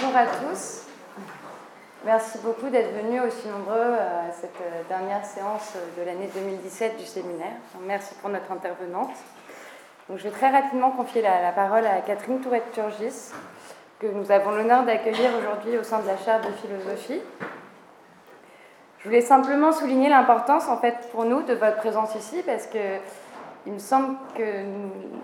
bonjour à tous. Merci beaucoup d'être venus aussi nombreux à cette euh, dernière séance de l'année 2017 du séminaire. Merci pour notre intervenante. Donc, je vais très rapidement confier la, parole à Catherine Tourette-Turgis, que nous avons l'honneur d'accueillir aujourd'hui au sein de la chaire de philosophie. Je voulais simplement souligner l'importance, en fait, pour nous de votre présence ici, parce que il me semble que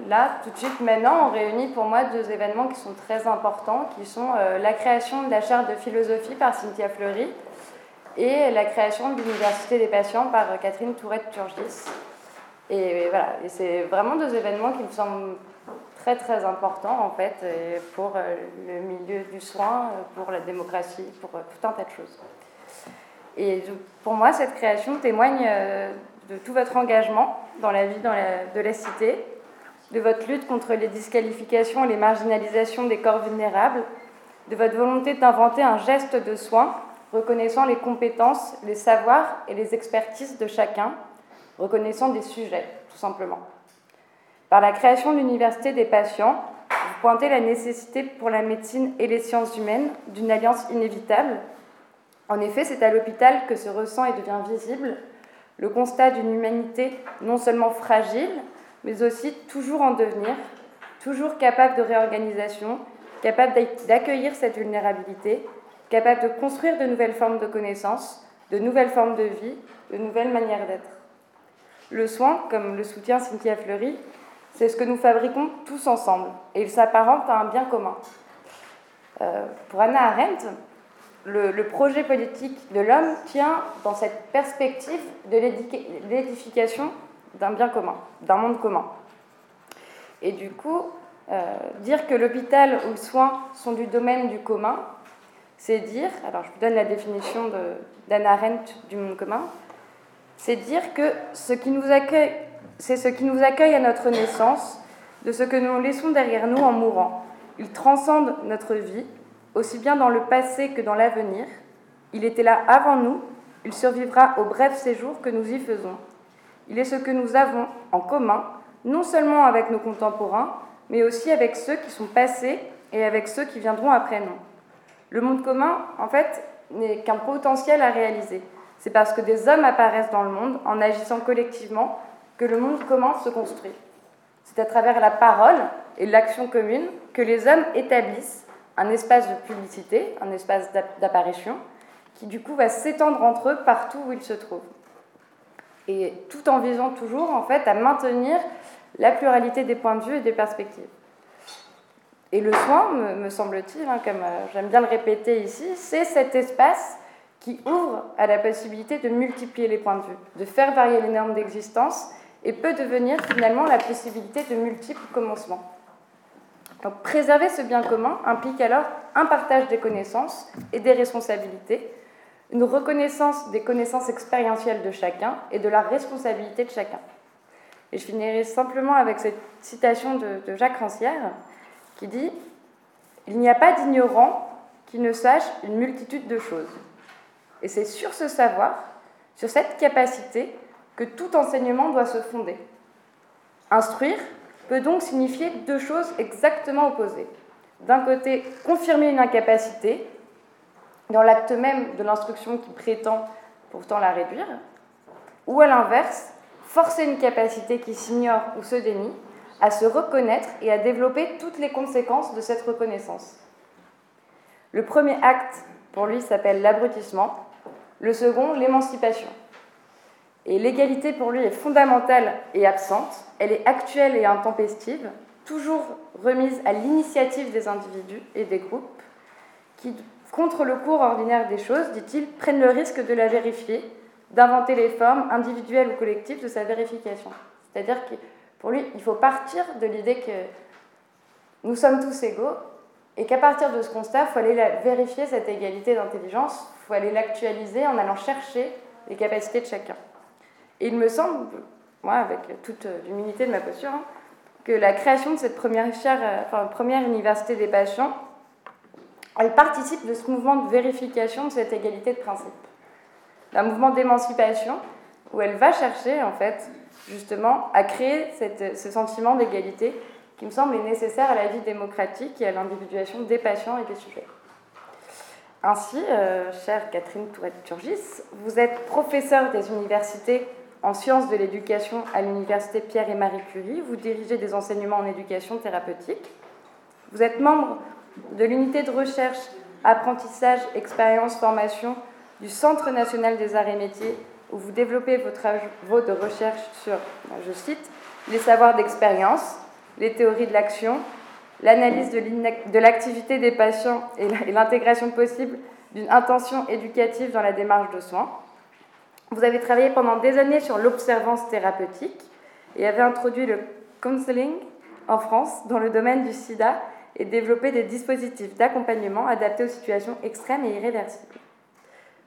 là, tout de suite maintenant, on réunit pour moi deux événements qui sont très importants, qui sont euh, la création de la chaire de philosophie par Cynthia Fleury et la création de l'Université des patients par euh, Catherine Tourette-Turgis. Et, voilà, et c'est vraiment deux événements qui me semblent très très importants en fait pour euh, le milieu du soin, pour la démocratie, pour tout un tas de choses. Et pour moi, cette création témoigne de tout votre engagement dans la vie de la cité, de votre lutte contre les disqualifications et les marginalisations des corps vulnérables, de votre volonté d'inventer un geste de soin reconnaissant les compétences, les savoirs et les expertises de chacun, reconnaissant des sujets, tout simplement. Par la création de l'Université des patients, vous pointez la nécessité pour la médecine et les sciences humaines d'une alliance inévitable. En effet, c'est à l'hôpital que se ressent et devient visible le constat d'une humanité non seulement fragile, mais aussi toujours en devenir, toujours capable de réorganisation, capable d'accueillir cette vulnérabilité, capable de construire de nouvelles formes de connaissances, de nouvelles formes de vie, de nouvelles manières d'être. Le soin, comme le soutient Cynthia Fleury, c'est ce que nous fabriquons tous ensemble, et il s'apparente à un bien commun. Euh, pour Anna Arendt, le, projet politique de l'homme tient dans cette perspective de l'édification d'un bien commun, d'un monde commun. Et du coup, euh, dire que l'hôpital ou le soin sont du domaine du commun, c'est dire, alors je vous donne la définition d'Anna Arendt du monde commun, c'est dire que ce qui nous accueille, c'est ce qui nous accueille à notre naissance, de ce que nous laissons derrière nous en mourant. Il transcende notre vie, aussi bien dans le passé que dans l'avenir. Il était là avant nous, il survivra au bref séjour que nous y faisons. Il est ce que nous avons en commun, non seulement avec nos contemporains, mais aussi avec ceux qui sont passés et avec ceux qui viendront après nous. Le monde commun, en fait, n'est qu'un potentiel à réaliser. C'est parce que des hommes apparaissent dans le monde en agissant collectivement que le monde commun se construit. C'est à travers la parole et l'action commune que les hommes établissent un espace de publicité, un espace d'apparition, qui du coup va s'étendre entre eux partout où ils se trouvent. Et tout en visant toujours en fait à maintenir la pluralité des points de vue et des perspectives. Et le soin, me, semble-t-il, hein, comme euh, j'aime bien le répéter ici, c'est cet espace qui ouvre à la possibilité de multiplier les points de vue, de faire varier les normes d'existence et peut devenir finalement la possibilité de multiples commencements préserver ce bien commun implique alors un partage des connaissances et des responsabilités, une reconnaissance des connaissances expérientielles de chacun et de la responsabilité de chacun. Et je finirai simplement avec cette citation de, Jacques Rancière qui dit Il n'y a pas d'ignorant qui ne sache une multitude de choses. Et c'est sur ce savoir, sur cette capacité, que tout enseignement doit se fonder. Instruire, peut donc signifier deux choses exactement opposées. D'un côté, confirmer une incapacité, dans l'acte même de l'instruction qui prétend pourtant la réduire, ou à l'inverse, forcer une capacité qui s'ignore ou se dénie à se reconnaître et à développer toutes les conséquences de cette reconnaissance. Le premier acte, pour lui, s'appelle l'abrutissement, le second, l'émancipation. Et l'égalité pour lui est fondamentale et absente, elle est actuelle et intempestive, toujours remise à l'initiative des individus et des groupes qui, contre le cours ordinaire des choses, dit-il, prennent le risque de la vérifier, d'inventer les formes individuelles ou collectives de sa vérification. C'est-à-dire que pour lui, il faut partir de l'idée que nous sommes tous égaux et qu'à partir de ce constat, il faut aller vérifier cette égalité d'intelligence, il faut aller l'actualiser en allant chercher les capacités de chacun. Et il me semble, moi, avec toute l'humilité de ma posture, hein, que la création de cette première, euh, enfin, première université des patients, elle participe de ce mouvement de vérification de cette égalité de principe. Un mouvement d'émancipation où elle va chercher, en fait, justement, à créer ce sentiment d'égalité qui me semble nécessaire à la vie démocratique et à l'individuation des patients et des sujets. Ainsi, euh, chère Catherine Tourette-Turgis, vous êtes professeure des universités en sciences de l'éducation à l'université Pierre et Marie Curie. Vous dirigez des enseignements en éducation thérapeutique. Vous êtes membre de l'unité de recherche, apprentissage, expérience, formation du Centre national des arts et métiers, où vous développez vos travaux de recherche sur, je cite, les savoirs d'expérience, les théories de l'action, l'analyse de l'activité des patients et l'intégration possible d'une intention éducative dans la démarche de soins. Vous avez travaillé pendant des années sur l'observance thérapeutique et avez introduit le counseling en France dans le domaine du sida et développé des dispositifs d'accompagnement adaptés aux situations extrêmes et irréversibles.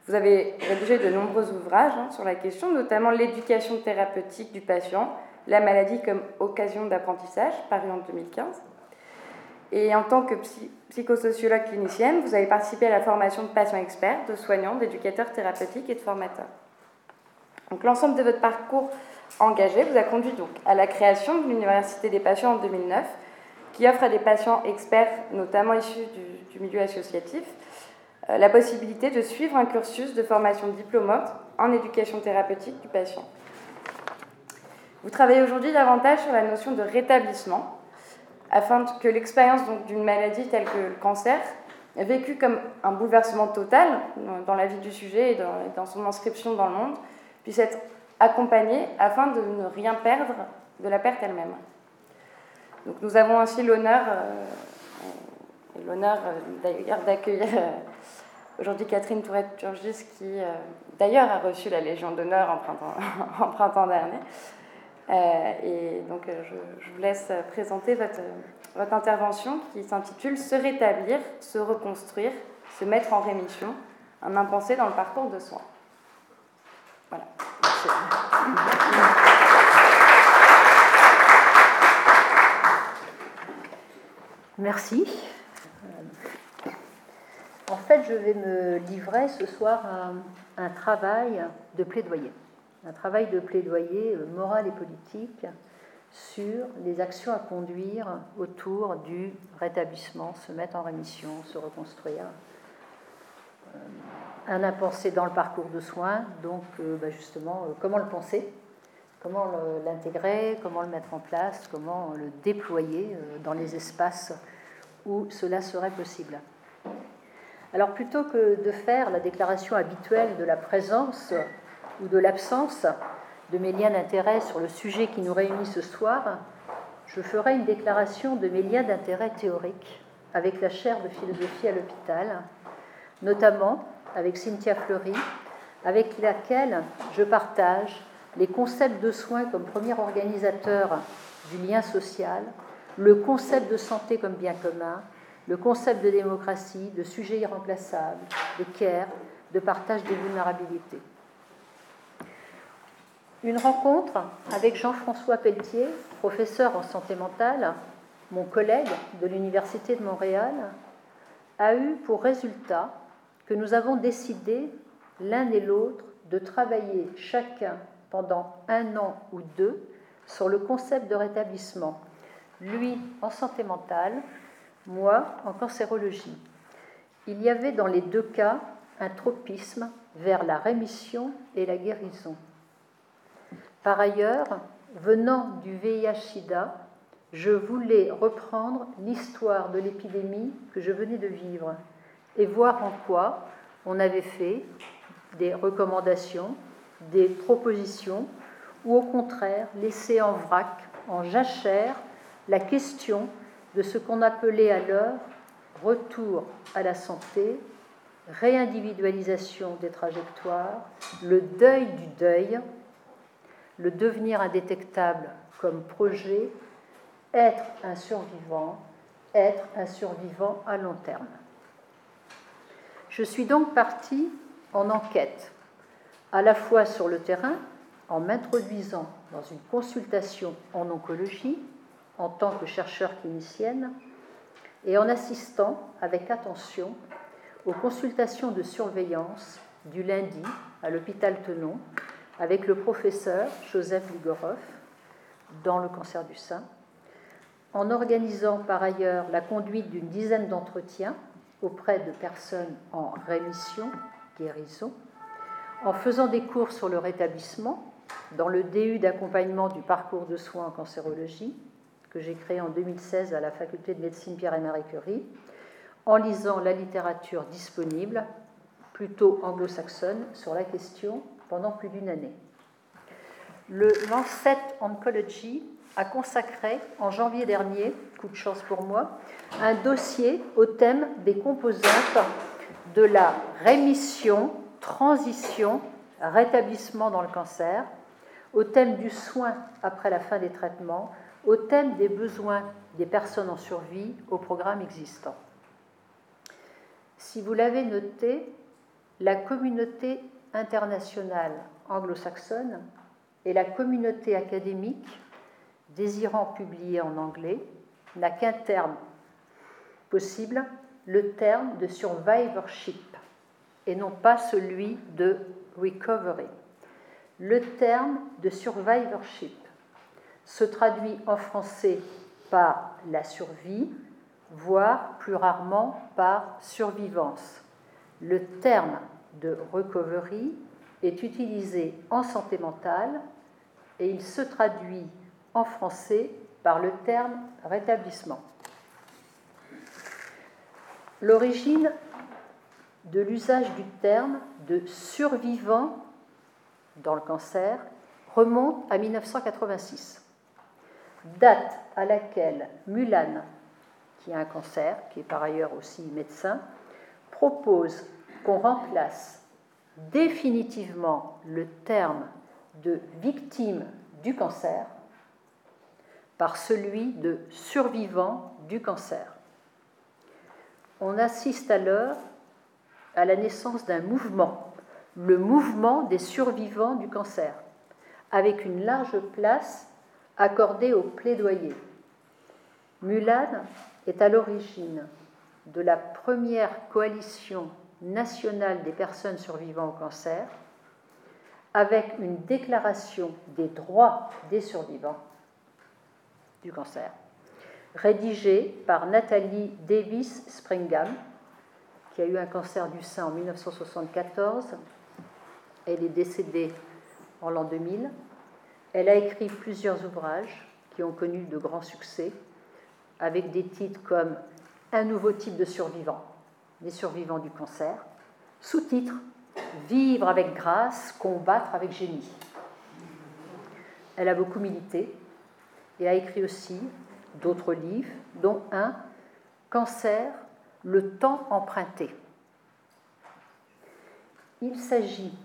Vous avez rédigé de nombreux ouvrages hein, sur la question, notamment l'éducation thérapeutique du patient, la maladie comme occasion d'apprentissage, paru en 2015. Et en tant que psychosociologue clinicienne, vous avez participé à la formation de patients experts, de soignants, d'éducateurs thérapeutiques et de formateurs. L'ensemble de votre parcours engagé vous a conduit donc à la création de l'Université des patients en 2009, qui offre à des patients experts, notamment issus du, milieu associatif, euh, la possibilité de suivre un cursus de formation diplômante en éducation thérapeutique du patient. Vous travaillez aujourd'hui davantage sur la notion de rétablissement, afin que l'expérience d'une maladie telle que le cancer, vécue comme un bouleversement total dans la vie du sujet et dans, son inscription dans le monde, puisse être accompagnée afin de ne rien perdre de la perte elle-même. Donc nous avons ainsi l'honneur, euh, l'honneur euh, d'accueillir euh, aujourd'hui Catherine Tourette-Turgis qui d'ailleurs a reçu la Légion d'honneur en printemps, dernier. Et donc, je, vous laisse présenter votre, votre intervention qui s'intitule Se rétablir, se reconstruire, se mettre en rémission, un impensé dans le parcours de soins. Merci. En fait, je vais me livrer ce soir à un travail de plaidoyer un travail de plaidoyer euh, moral et politique sur les actions à conduire autour du rétablissement, se mettre en rémission, se reconstruire. Euh, un impensé dans le parcours de soins, donc euh, bah, justement, comment le penser, comment l'intégrer, comment le mettre en place, comment le déployer dans les espaces où cela serait possible? Alors plutôt que de faire la déclaration habituelle de la présence ou de l'absence de mes liens d'intérêt sur le sujet qui nous réunit ce soir, je ferai une déclaration de mes liens d'intérêt théoriques avec la chaire de philosophie à l'hôpital, notamment avec Cynthia Fleury, avec laquelle je partage les concepts de soins comme premier organisateur du lien social, le concept de santé comme bien commun, le concept de démocratie, de sujet irremplaçable, de care, de partage des vulnérabilités. Une rencontre avec Jean-François Pelletier, professeur en santé mentale, mon collègue de l'Université de Montréal, a eu pour résultat que nous avons décidé l'un et l'autre de travailler chacun pendant un an ou deux sur le concept de rétablissement, lui en santé mentale, moi en cancérologie. Il y avait dans les deux cas un tropisme vers la rémission et la guérison. Par ailleurs, venant du VIH-Sida, je voulais reprendre l'histoire de l'épidémie que je venais de vivre et voir en quoi on avait fait des recommandations, des propositions, ou au contraire laissé en vrac, en jachère, la question de ce qu'on appelait alors retour à la santé, réindividualisation des trajectoires, le deuil du deuil, le devenir indétectable comme projet, être un survivant, être un survivant à long terme. Je suis donc partie en enquête, à la fois sur le terrain, en m'introduisant dans une consultation en oncologie en tant que chercheur clinicienne et en assistant avec attention aux consultations de surveillance du lundi à l'hôpital Tenon avec le professeur Joseph Ligorov dans le cancer du sein, en organisant par ailleurs la conduite d'une dizaine d'entretiens auprès de personnes en rémission, guérison, en faisant des cours sur le rétablissement dans le DU d'accompagnement du parcours de soins en cancérologie, que j'ai créé en 2016 à la faculté de médecine Pierre et Marie Curie, en lisant la littérature disponible, plutôt anglo-saxonne, sur la question pendant plus d'une année. Le Lancet Oncology a consacré en janvier dernier, coup de chance pour moi, un dossier au thème des composantes de la rémission, transition, rétablissement dans le cancer, au thème du soin après la fin des traitements, au thème des besoins des personnes en survie au programme existant. Si vous l'avez noté, la communauté internationale anglo-saxonne et la communauté académique désirant publier en anglais n'a qu'un terme possible, le terme de survivorship, et non pas celui de recovery. Le terme de survivorship se traduit en français par la survie, voire plus rarement par survivance. Le terme de recovery est utilisé en santé mentale et il se traduit en français par le terme rétablissement. L'origine de l'usage du terme de survivant dans le cancer remonte à 1986, date à laquelle Mulan, qui a un cancer, qui est par ailleurs aussi médecin, propose qu'on remplace définitivement le terme de victime du cancer par celui de survivant du cancer. On assiste alors à la naissance d'un mouvement, le mouvement des survivants du cancer, avec une large place accordée au plaidoyer. Mulan est à l'origine de la première coalition nationale des personnes survivant au cancer, avec une déclaration des droits des survivants du cancer, rédigée par Nathalie Davis Springham, qui a eu un cancer du sein en 1974. Elle est décédée en l'an 2000. Elle a écrit plusieurs ouvrages qui ont connu de grands succès, avec des titres comme Un nouveau type de survivants, les survivants du cancer, sous-titre Vivre avec grâce, combattre avec génie. Elle a beaucoup milité et a écrit aussi d'autres livres, dont un Cancer, le temps emprunté. Il s'agit,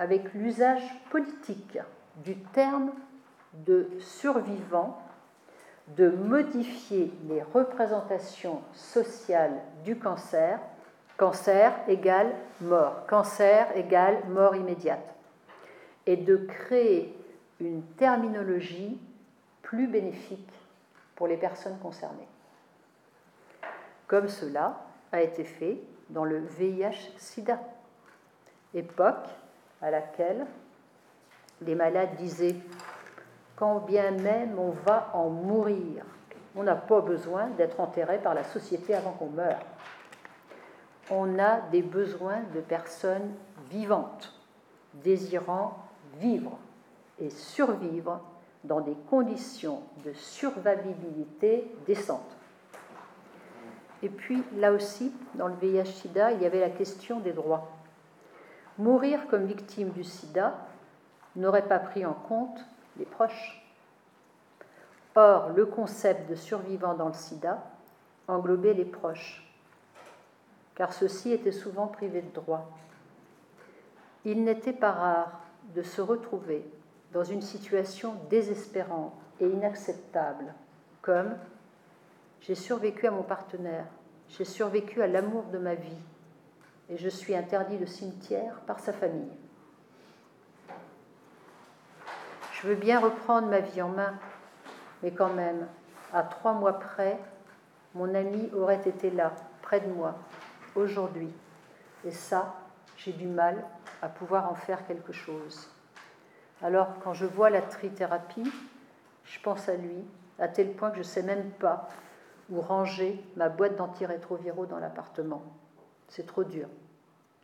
avec l'usage politique du terme de survivant, de modifier les représentations sociales du cancer. Cancer égale mort, cancer égale mort immédiate. Et de créer une terminologie plus bénéfique pour les personnes concernées. Comme cela a été fait dans le VIH-Sida, époque à laquelle les malades disaient quand bien même on va en mourir, on n'a pas besoin d'être enterré par la société avant qu'on meure. On a des besoins de personnes vivantes, désirant vivre et survivre dans des conditions de survivabilité décentes. Et puis, là aussi, dans le VIH-Sida, il y avait la question des droits. Mourir comme victime du sida n'aurait pas pris en compte les proches. Or, le concept de survivant dans le sida englobait les proches, car ceux-ci étaient souvent privés de droits. Il n'était pas rare de se retrouver dans une situation désespérante et inacceptable, comme j'ai survécu à mon partenaire, j'ai survécu à l'amour de ma vie, et je suis interdit de cimetière par sa famille. Je veux bien reprendre ma vie en main, mais quand même, à trois mois près, mon ami aurait été là, près de moi, aujourd'hui. Et ça, j'ai du mal à pouvoir en faire quelque chose. Alors, quand je vois la trithérapie, je pense à lui, à tel point que je ne sais même pas ou ranger ma boîte d'antirétroviraux dans l'appartement. C'est trop dur.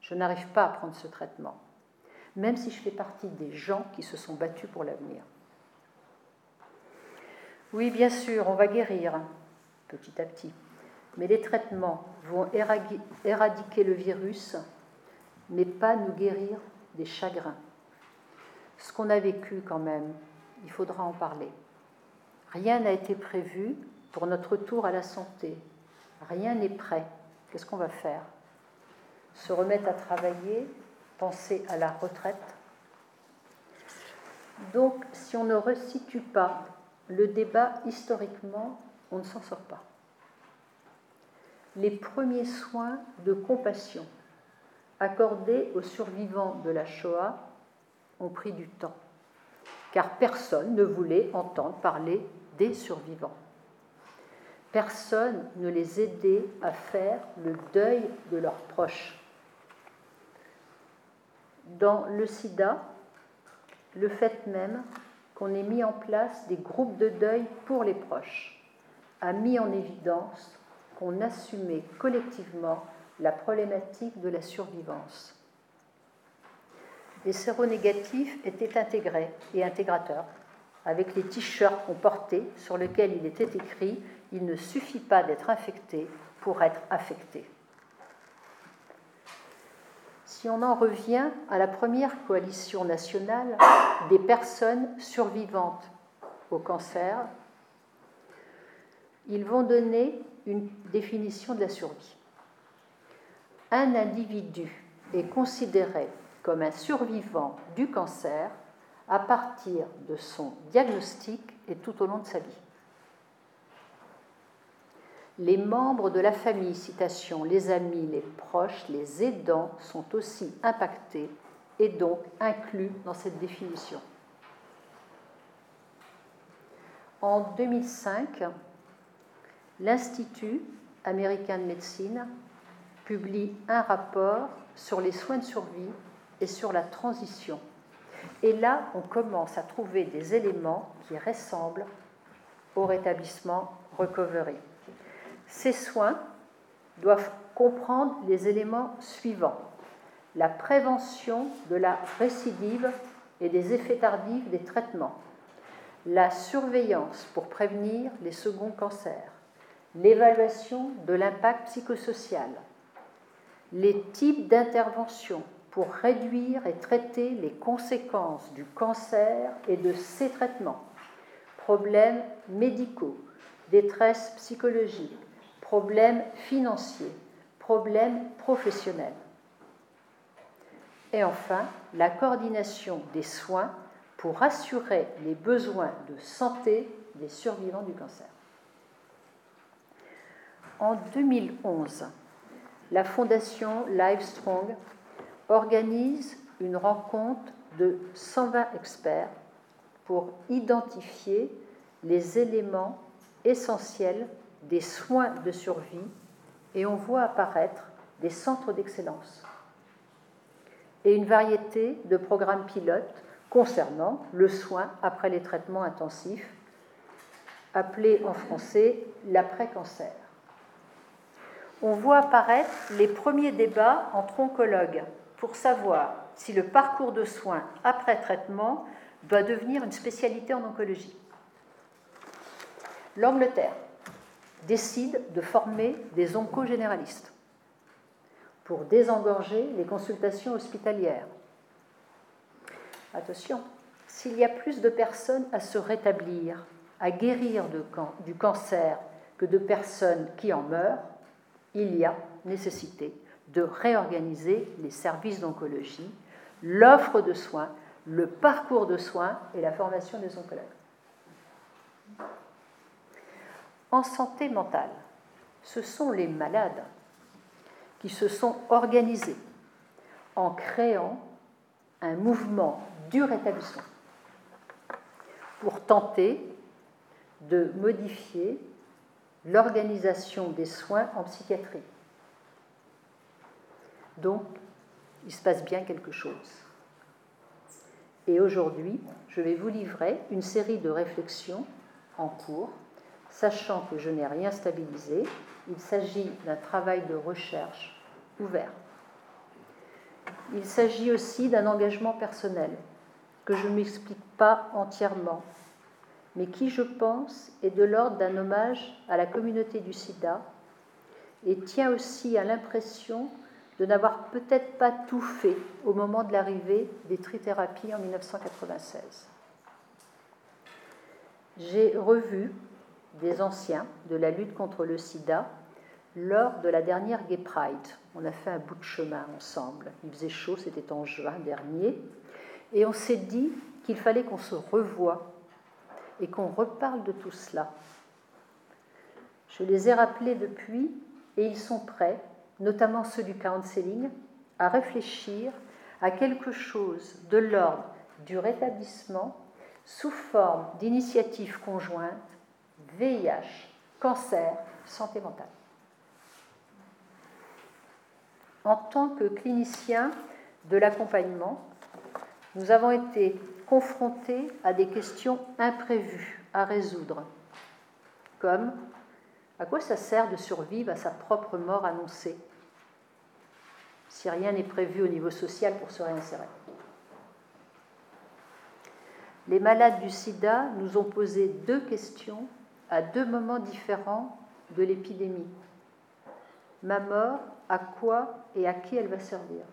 Je n'arrive pas à prendre ce traitement, même si je fais partie des gens qui se sont battus pour l'avenir. Oui, bien sûr, on va guérir petit à petit, mais les traitements vont éradiquer le virus, mais pas nous guérir des chagrins. Ce qu'on a vécu quand même, il faudra en parler. Rien n'a été prévu pour notre retour à la santé. Rien n'est prêt. Qu'est-ce qu'on va faire? Se remettre à travailler, penser à la retraite? Donc, si on ne resitue pas le débat historiquement, on ne s'en sort pas. Les premiers soins de compassion accordés aux survivants de la Shoah ont pris du temps, car personne ne voulait entendre parler des survivants. Personne ne les aidait à faire le deuil de leurs proches. Dans le sida, le fait même qu'on ait mis en place des groupes de deuil pour les proches a mis en évidence qu'on assumait collectivement la problématique de la survivance. Les séronégatifs étaient intégrés et intégrateurs, avec les t-shirts qu'on portait sur lesquels il était écrit Il ne suffit pas d'être infecté pour être affecté. Si on en revient à la première coalition nationale des personnes survivantes au cancer, ils vont donner une définition de la survie. Un individu est considéré comme un survivant du cancer à partir de son diagnostic et tout au long de sa vie. Les membres de la famille, citation, les amis, les proches, les aidants sont aussi impactés et donc inclus dans cette définition. En 2005, l'Institut américain de médecine publie un rapport sur les soins de survie et sur la transition. Et là, on commence à trouver des éléments qui ressemblent au rétablissement recovery. Ces soins doivent comprendre les éléments suivants. La prévention de la récidive et des effets tardifs des traitements. La surveillance pour prévenir les seconds cancers l'évaluation de l'impact psychosocial, les types d'interventions pour réduire et traiter les conséquences du cancer et de ses traitements, problèmes médicaux, détresse psychologique, problèmes financiers, problèmes professionnels. Et enfin, la coordination des soins pour assurer les besoins de santé des survivants du cancer. En 2011, la fondation Livestrong organise une rencontre de 120 experts pour identifier les éléments essentiels des soins de survie et on voit apparaître des centres d'excellence et une variété de programmes pilotes concernant le soin après les traitements intensifs, appelé en français l'après-cancer. On voit apparaître les premiers débats entre oncologues pour savoir si le parcours de soins après traitement doit devenir une spécialité en oncologie. L'Angleterre décide de former des oncogénéralistes pour désengorger les consultations hospitalières. Attention, s'il y a plus de personnes à se rétablir, à guérir du cancer que de personnes qui en meurent, il y a nécessité de réorganiser les services d'oncologie, l'offre de soins, le parcours de soins et la formation des oncologues. En santé mentale, ce sont les malades qui se sont organisés en créant un mouvement du rétablissement pour tenter de modifier l'organisation des soins en psychiatrie. Donc, il se passe bien quelque chose. Et aujourd'hui, je vais vous livrer une série de réflexions en cours sachant que je n'ai rien stabilisé, il s'agit d'un travail de recherche ouvert. Il s'agit aussi d'un engagement personnel que je ne m'explique pas entièrement, mais qui, je pense, est de l'ordre d'un hommage à la communauté du sida et tient aussi à l'impression de n'avoir peut-être pas tout fait au moment de l'arrivée des trithérapies en 1996. J'ai revu des anciens de la lutte contre le sida lors de la dernière Gay Pride. On a fait un bout de chemin ensemble. Il faisait chaud, c'était en juin dernier. Et on s'est dit qu'il fallait qu'on se revoie et qu'on reparle de tout cela. Je les ai rappelés depuis et ils sont prêts, notamment ceux du counseling, à réfléchir à quelque chose de l'ordre du rétablissement sous forme d'initiatives conjointes VIH, cancer, santé mentale. En tant que clinicien de l'accompagnement, nous avons été confrontés à des questions imprévues à résoudre, comme à quoi ça sert de survivre à sa propre mort annoncée si rien n'est prévu au niveau social pour se réinsérer. Les malades du sida nous ont posé deux questions à deux moments différents de l'épidémie. Ma mort, à quoi et à qui elle va servir?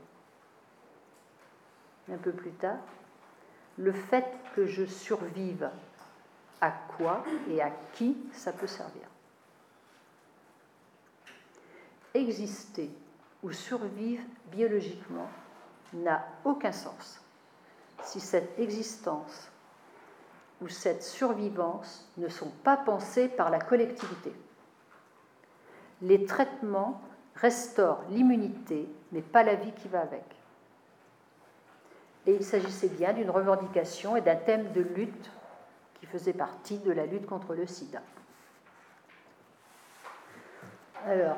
Un peu plus tard, le fait que je survive, à quoi et à qui ça peut servir? Exister ou survivre biologiquement n'a aucun sens si cette existence ou cette survivance ne sont pas pensées par la collectivité. Les traitements restaurent l'immunité, mais pas la vie qui va avec. Et il s'agissait bien d'une revendication et d'un thème de lutte qui faisait partie de la lutte contre le sida. Alors,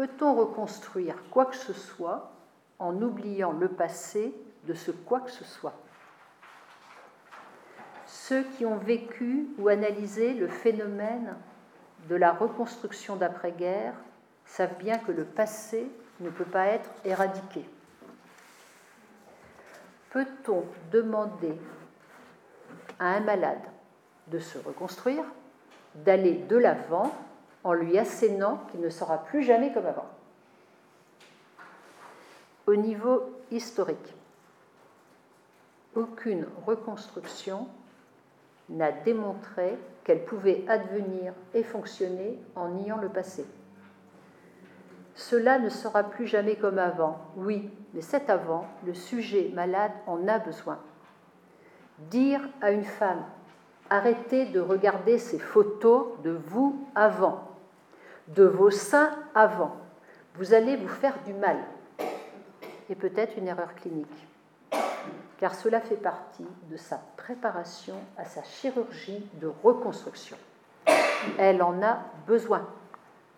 peut-on reconstruire quoi que ce soit en oubliant le passé de ce quoi que ce soit? Ceux qui ont vécu ou analysé le phénomène de la reconstruction d'après-guerre savent bien que le passé ne peut pas être éradiqué. Peut-on demander à un malade de se reconstruire, d'aller de l'avant en lui assénant qu'il ne sera plus jamais comme avant Au niveau historique, aucune reconstruction n'a démontré qu'elle pouvait advenir et fonctionner en niant le passé. Cela ne sera plus jamais comme avant, oui, mais cet avant, le sujet malade en a besoin. Dire à une femme, arrêtez de regarder ces photos de vous avant, de vos seins avant, vous allez vous faire du mal, et peut-être une erreur clinique. Car cela fait partie de sa préparation à sa chirurgie de reconstruction. Elle en a besoin,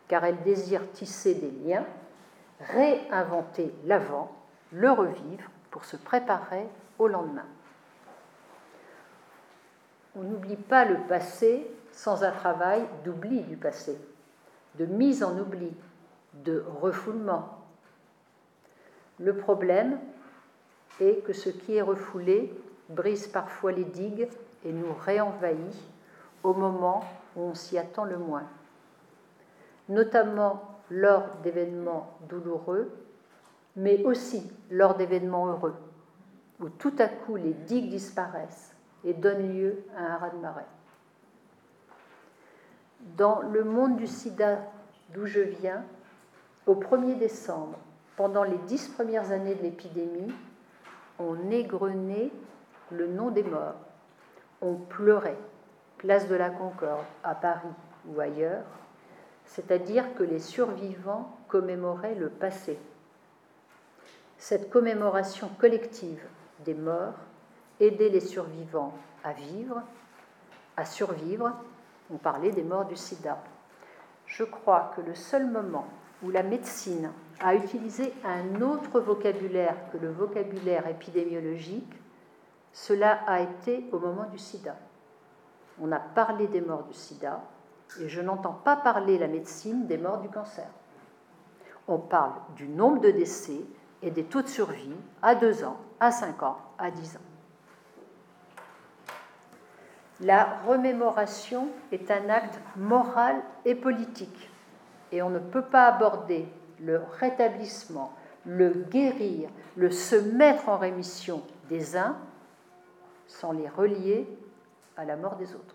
car elle désire tisser des liens, réinventer l'avant, le revivre pour se préparer au lendemain. On n'oublie pas le passé sans un travail d'oubli du passé, de mise en oubli, de refoulement. Le problème, et que ce qui est refoulé brise parfois les digues et nous réenvahit au moment où on s'y attend le moins, notamment lors d'événements douloureux, mais aussi lors d'événements heureux, où tout à coup les digues disparaissent et donnent lieu à un raz-de-marée. Dans le monde du sida d'où je viens, au 1er décembre, pendant les dix premières années de l'épidémie, on égrenait le nom des morts, on pleurait, place de la Concorde, à Paris ou ailleurs, c'est-à-dire que les survivants commémoraient le passé. Cette commémoration collective des morts aidait les survivants à vivre, à survivre. On parlait des morts du sida. Je crois que le seul moment où la médecine a utilisé un autre vocabulaire que le vocabulaire épidémiologique, cela a été au moment du sida. On a parlé des morts du sida, Et je n'entends pas parler la médecine des morts du cancer. On parle du nombre de décès et des taux de survie à 2 ans, à 5 ans, à 10 ans. La remémoration est un acte moral et politique. Et on ne peut pas aborder le rétablissement, le guérir, le se mettre en rémission des uns sans les relier à la mort des autres.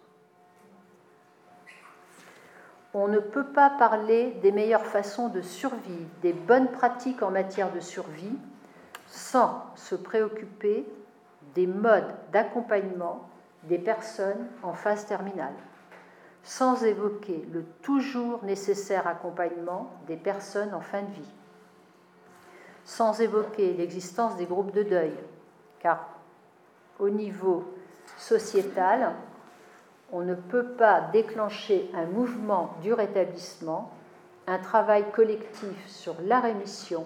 On ne peut pas parler des meilleures façons de survie, des bonnes pratiques en matière de survie, sans se préoccuper des modes d'accompagnement des personnes en phase terminale, sans évoquer le toujours nécessaire accompagnement des personnes en fin de vie, sans évoquer l'existence des groupes de deuil, car au niveau sociétal, on ne peut pas déclencher un mouvement du rétablissement, un travail collectif sur la rémission,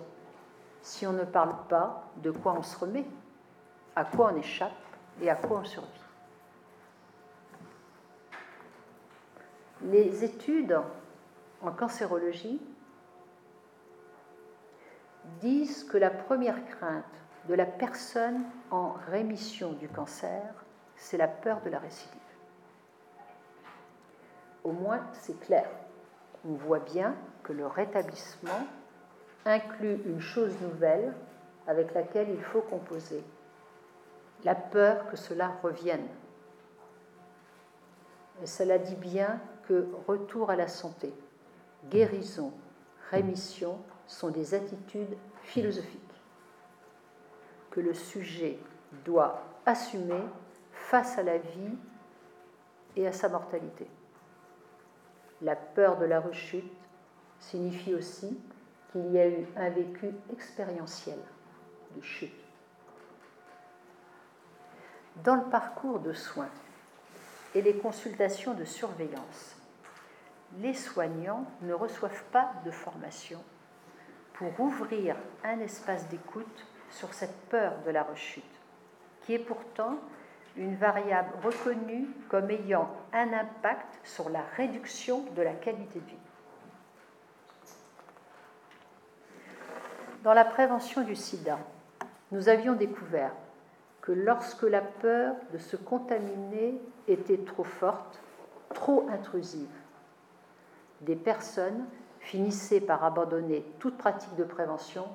si on ne parle pas de quoi on se remet, à quoi on échappe et à quoi on survit. Les études en cancérologie disent que la première crainte de la personne en rémission du cancer, c'est la peur de la récidive. Au moins, c'est clair. On voit bien que le rétablissement inclut une chose nouvelle avec laquelle il faut composer, la peur que cela revienne. Et cela dit bien retour à la santé, guérison, rémission sont des attitudes philosophiques que le sujet doit assumer face à la vie et à sa mortalité. La peur de la rechute signifie aussi qu'il y a eu un vécu expérientiel de chute. Dans le parcours de soins et les consultations de surveillance, les soignants ne reçoivent pas de formation pour ouvrir un espace d'écoute sur cette peur de la rechute, qui est pourtant une variable reconnue comme ayant un impact sur la réduction de la qualité de vie. Dans la prévention du sida, nous avions découvert que lorsque la peur de se contaminer était trop forte, trop intrusive, des personnes finissaient par abandonner toute pratique de prévention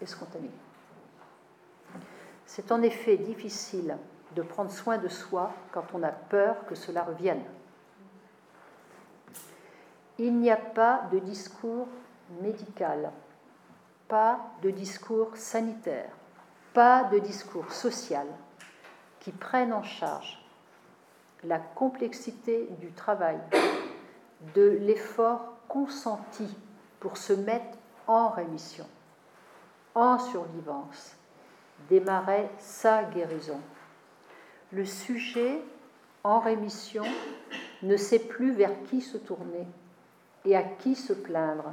et se contaminer. C'est en effet difficile de prendre soin de soi quand on a peur que cela revienne. Il n'y a pas de discours médical, pas de discours sanitaire, pas de discours social qui prennent en charge la complexité du travail, de l'effort consenti pour se mettre en rémission, en survivance, démarrer sa guérison le sujet en rémission ne sait plus vers qui se tourner et à qui se plaindre,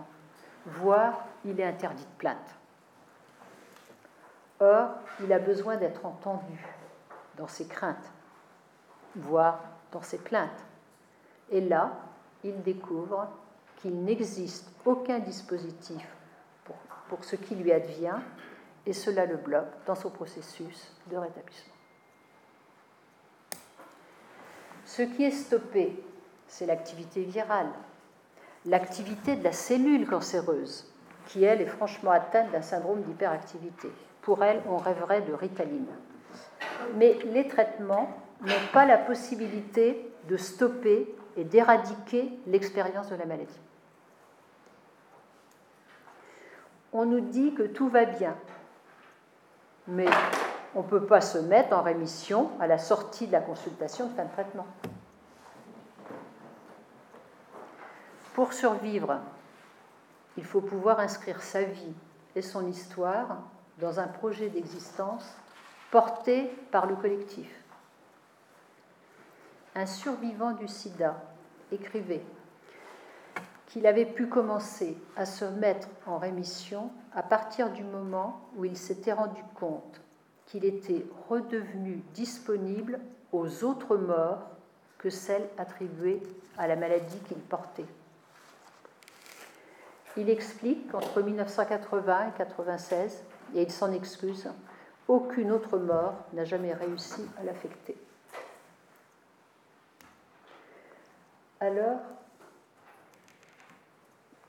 voire il est interdit de plainte. Or, il a besoin d'être entendu dans ses craintes, voire dans ses plaintes. Et là, il découvre qu'il n'existe aucun dispositif pour, ce qui lui advient, et cela le bloque dans son processus de rétablissement. Ce qui est stoppé, c'est l'activité virale, l'activité de la cellule cancéreuse, qui, elle, est franchement atteinte d'un syndrome d'hyperactivité. Pour elle, on rêverait de ritaline. Mais les traitements n'ont pas la possibilité de stopper et d'éradiquer l'expérience de la maladie. On nous dit que tout va bien, mais on ne peut pas se mettre en rémission à la sortie de la consultation de fin de traitement. Pour survivre, il faut pouvoir inscrire sa vie et son histoire dans un projet d'existence porté par le collectif. Un survivant du sida écrivait qu'il avait pu commencer à se mettre en rémission à partir du moment où il s'était rendu compte qu'il était redevenu disponible aux autres morts que celle attribuée à la maladie qu'il portait. Il explique qu'entre 1980 et 1996, et il s'en excuse, aucune autre mort n'a jamais réussi à l'affecter. Alors,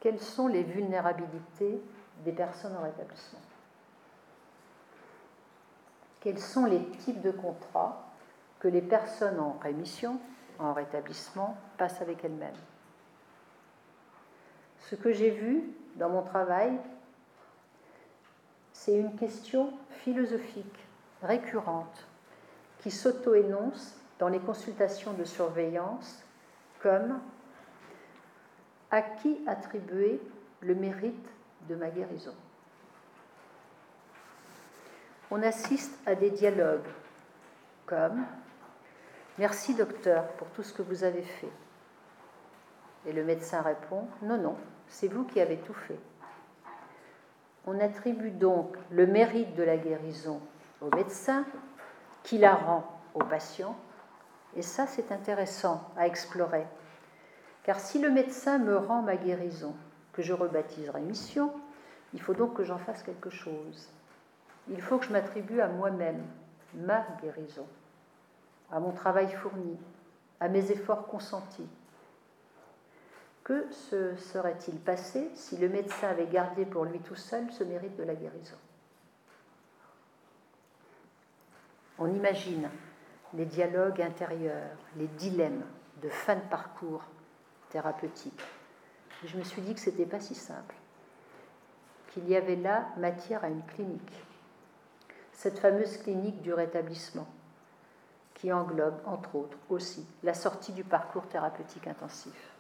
quelles sont les vulnérabilités des personnes en rétablissement? Quels sont les types de contrats que les personnes en rémission, en rétablissement, passent avec elles-mêmes? Ce que j'ai vu dans mon travail, c'est une question philosophique récurrente qui s'auto-énonce dans les consultations de surveillance comme à qui attribuer le mérite de ma guérison On assiste à des dialogues comme Merci docteur pour tout ce que vous avez fait. Et le médecin répond Non, non, c'est vous qui avez tout fait. On attribue donc le mérite de la guérison au médecin qui la rend au patient. Et ça, c'est intéressant à explorer car si le médecin me rend ma guérison, que je rebaptiserai mission, il faut donc que j'en fasse quelque chose. Il faut que je m'attribue à moi-même ma guérison, à mon travail fourni, à mes efforts consentis. Que se serait-il passé si le médecin avait gardé pour lui tout seul ce mérite de la guérison? On imagine les dialogues intérieurs, les dilemmes de fin de parcours thérapeutique. je me suis dit que ce n'était pas si simple, qu'il y avait là matière à une clinique, cette fameuse clinique du rétablissement, qui englobe, entre autres, aussi la sortie du parcours thérapeutique intensif.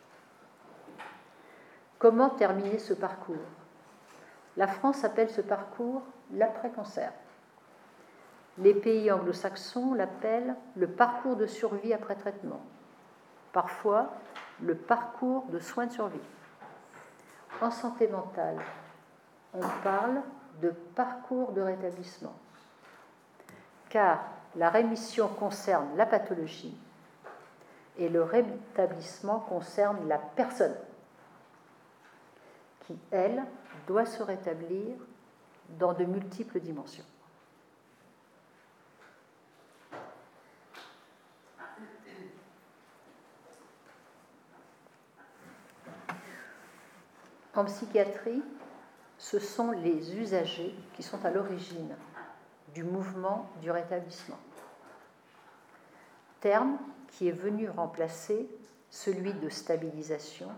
Comment terminer ce parcours? La France appelle ce parcours l'après-cancer. Les pays anglo-saxons l'appellent le parcours de survie après traitement. Parfois, le parcours de soins de survie. En santé mentale, on parle de parcours de rétablissement, car la rémission concerne la pathologie et le rétablissement concerne la personne qui, elle, doit se rétablir dans de multiples dimensions. En psychiatrie, ce sont les usagers qui sont à l'origine du mouvement du rétablissement. Terme qui est venu remplacer celui de stabilisation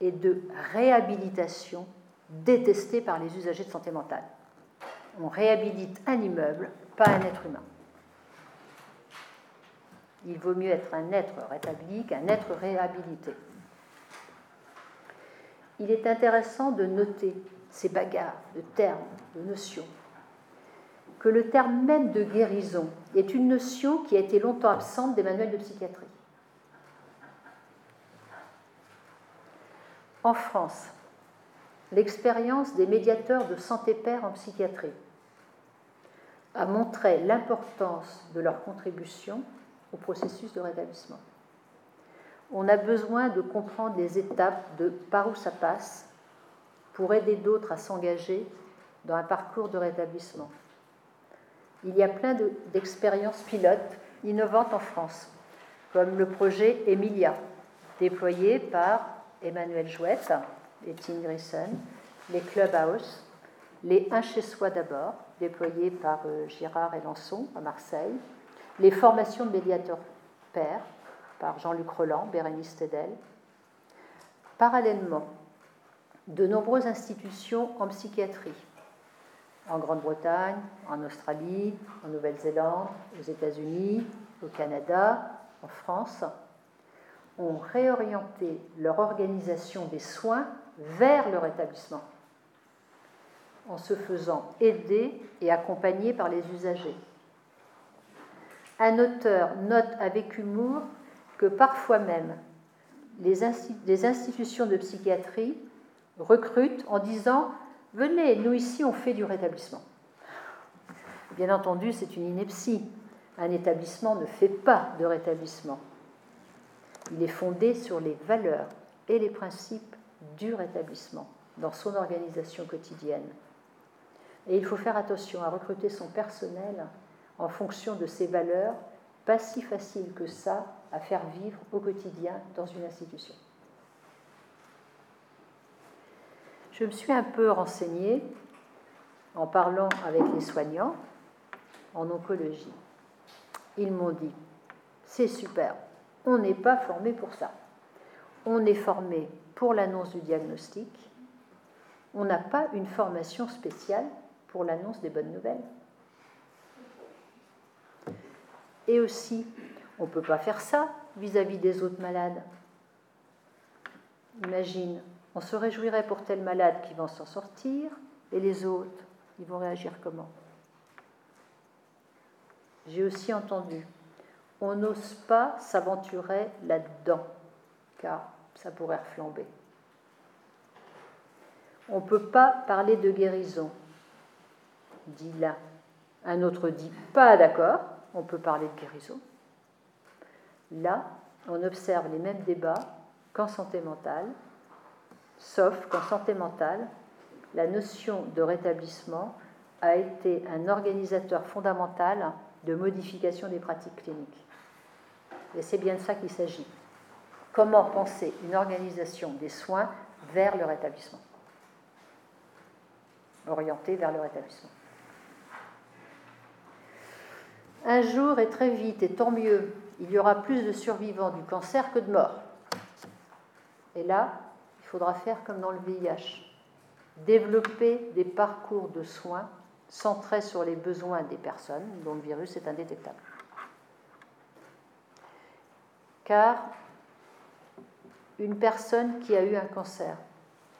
et de réhabilitation détesté par les usagers de santé mentale. On réhabilite un immeuble, pas un être humain. Il vaut mieux être un être rétabli qu'un être réhabilité il est intéressant de noter ces bagarres de termes, de notions, que le terme même de guérison est une notion qui a été longtemps absente des manuels de psychiatrie. En France, l'expérience des médiateurs de santé père en psychiatrie a montré l'importance de leur contribution au processus de rétablissement on a besoin de comprendre les étapes de par où ça passe pour aider d'autres à s'engager dans un parcours de rétablissement. Il y a plein d'expériences pilotes innovantes en France, comme le projet Emilia, déployé par Emmanuel Jouette et Tim Grisson, les Clubhouse, les Un chez soi d'abord, déployés par euh, Girard et Lançon à Marseille, les formations médiateurs pairs, par Jean-Luc Roland, Bérénice Tedel. Parallèlement, de nombreuses institutions en psychiatrie, en Grande-Bretagne, en Australie, en Nouvelle-Zélande, aux États-Unis, au Canada, en France, ont réorienté leur organisation des soins vers le rétablissement, en se faisant aider et accompagner par les usagers. Un auteur note avec humour que parfois même les, institutions de psychiatrie recrutent en disant Venez, nous ici on fait du rétablissement. Bien entendu, c'est une ineptie. Un établissement ne fait pas de rétablissement. Il est fondé sur les valeurs et les principes du rétablissement dans son organisation quotidienne. Et il faut faire attention à recruter son personnel en fonction de ces valeurs, pas si facile que ça à faire vivre au quotidien dans une institution. Je me suis un peu renseignée en parlant avec les soignants en oncologie. Ils m'ont dit, c'est super, on n'est pas formé pour ça. On est formé pour l'annonce du diagnostic. On n'a pas une formation spéciale pour l'annonce des bonnes nouvelles. Et aussi, on ne peut pas faire ça vis-à-vis des autres malades. Imagine, on se réjouirait pour tel malade qui va s'en sortir, et les autres, ils vont réagir comment? J'ai aussi entendu, on n'ose pas s'aventurer là-dedans, car ça pourrait reflamber. On ne peut pas parler de guérison, dit l'un. Un autre dit pas d'accord, on peut parler de guérison. Là, on observe les mêmes débats qu'en santé mentale, sauf qu'en santé mentale, la notion de rétablissement a été un organisateur fondamental de modification des pratiques cliniques. Et c'est bien de ça qu'il s'agit. Comment penser une organisation des soins vers le rétablissement? Orientée vers le rétablissement. Un jour et très vite, et tant mieux, il y aura plus de survivants du cancer que de morts. Et là, il faudra faire comme dans le VIH, développer des parcours de soins centrés sur les besoins des personnes dont le virus est indétectable. Car une personne qui a eu un cancer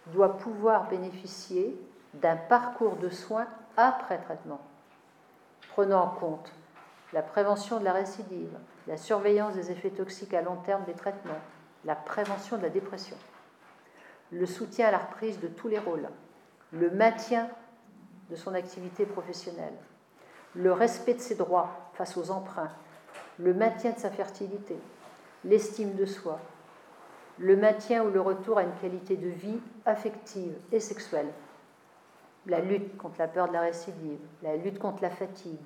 doit pouvoir bénéficier d'un parcours de soins après traitement, prenant en compte la prévention de la récidive, la surveillance des effets toxiques à long terme des traitements, la prévention de la dépression, le soutien à la reprise de tous les rôles, le maintien de son activité professionnelle, le respect de ses droits face aux emprunts, le maintien de sa fertilité, l'estime de soi, le maintien ou le retour à une qualité de vie affective et sexuelle, la lutte contre la peur de la récidive, la lutte contre la fatigue,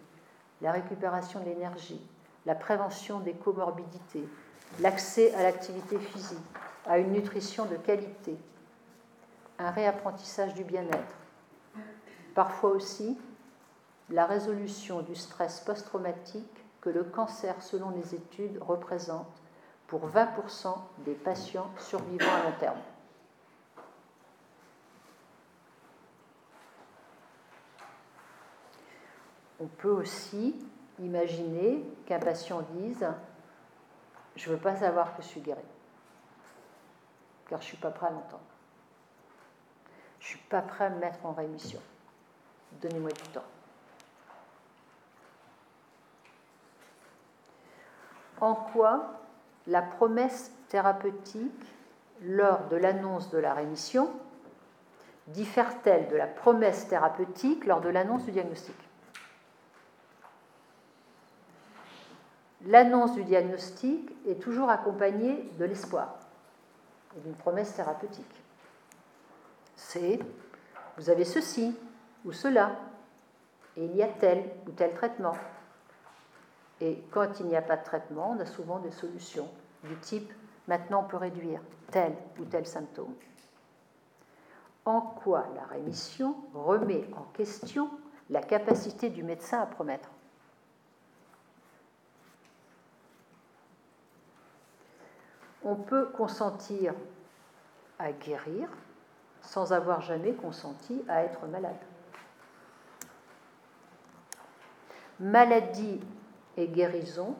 la récupération de l'énergie, la prévention des comorbidités, l'accès à l'activité physique, à une nutrition de qualité, un réapprentissage du bien-être. Parfois aussi, la résolution du stress post-traumatique que le cancer, selon les études, représente pour 20% des patients survivants à long terme. On peut aussi imaginer qu'un patient dise Je ne veux pas savoir que je suis guéri, car je ne suis pas prêt à l'entendre. Je ne suis pas prêt à me mettre en rémission. Donnez-moi du temps. En quoi la promesse thérapeutique lors de l'annonce de la rémission diffère-t-elle de la promesse thérapeutique lors de l'annonce du diagnostic? L'annonce du diagnostic est toujours accompagnée de l'espoir et d'une promesse thérapeutique. C'est vous avez ceci ou cela, et il y a tel ou tel traitement. Et quand il n'y a pas de traitement, on a souvent des solutions du type maintenant on peut réduire tel ou tel symptôme. En quoi la rémission remet en question la capacité du médecin à promettre? On peut consentir à guérir sans avoir jamais consenti à être malade. Maladie et guérison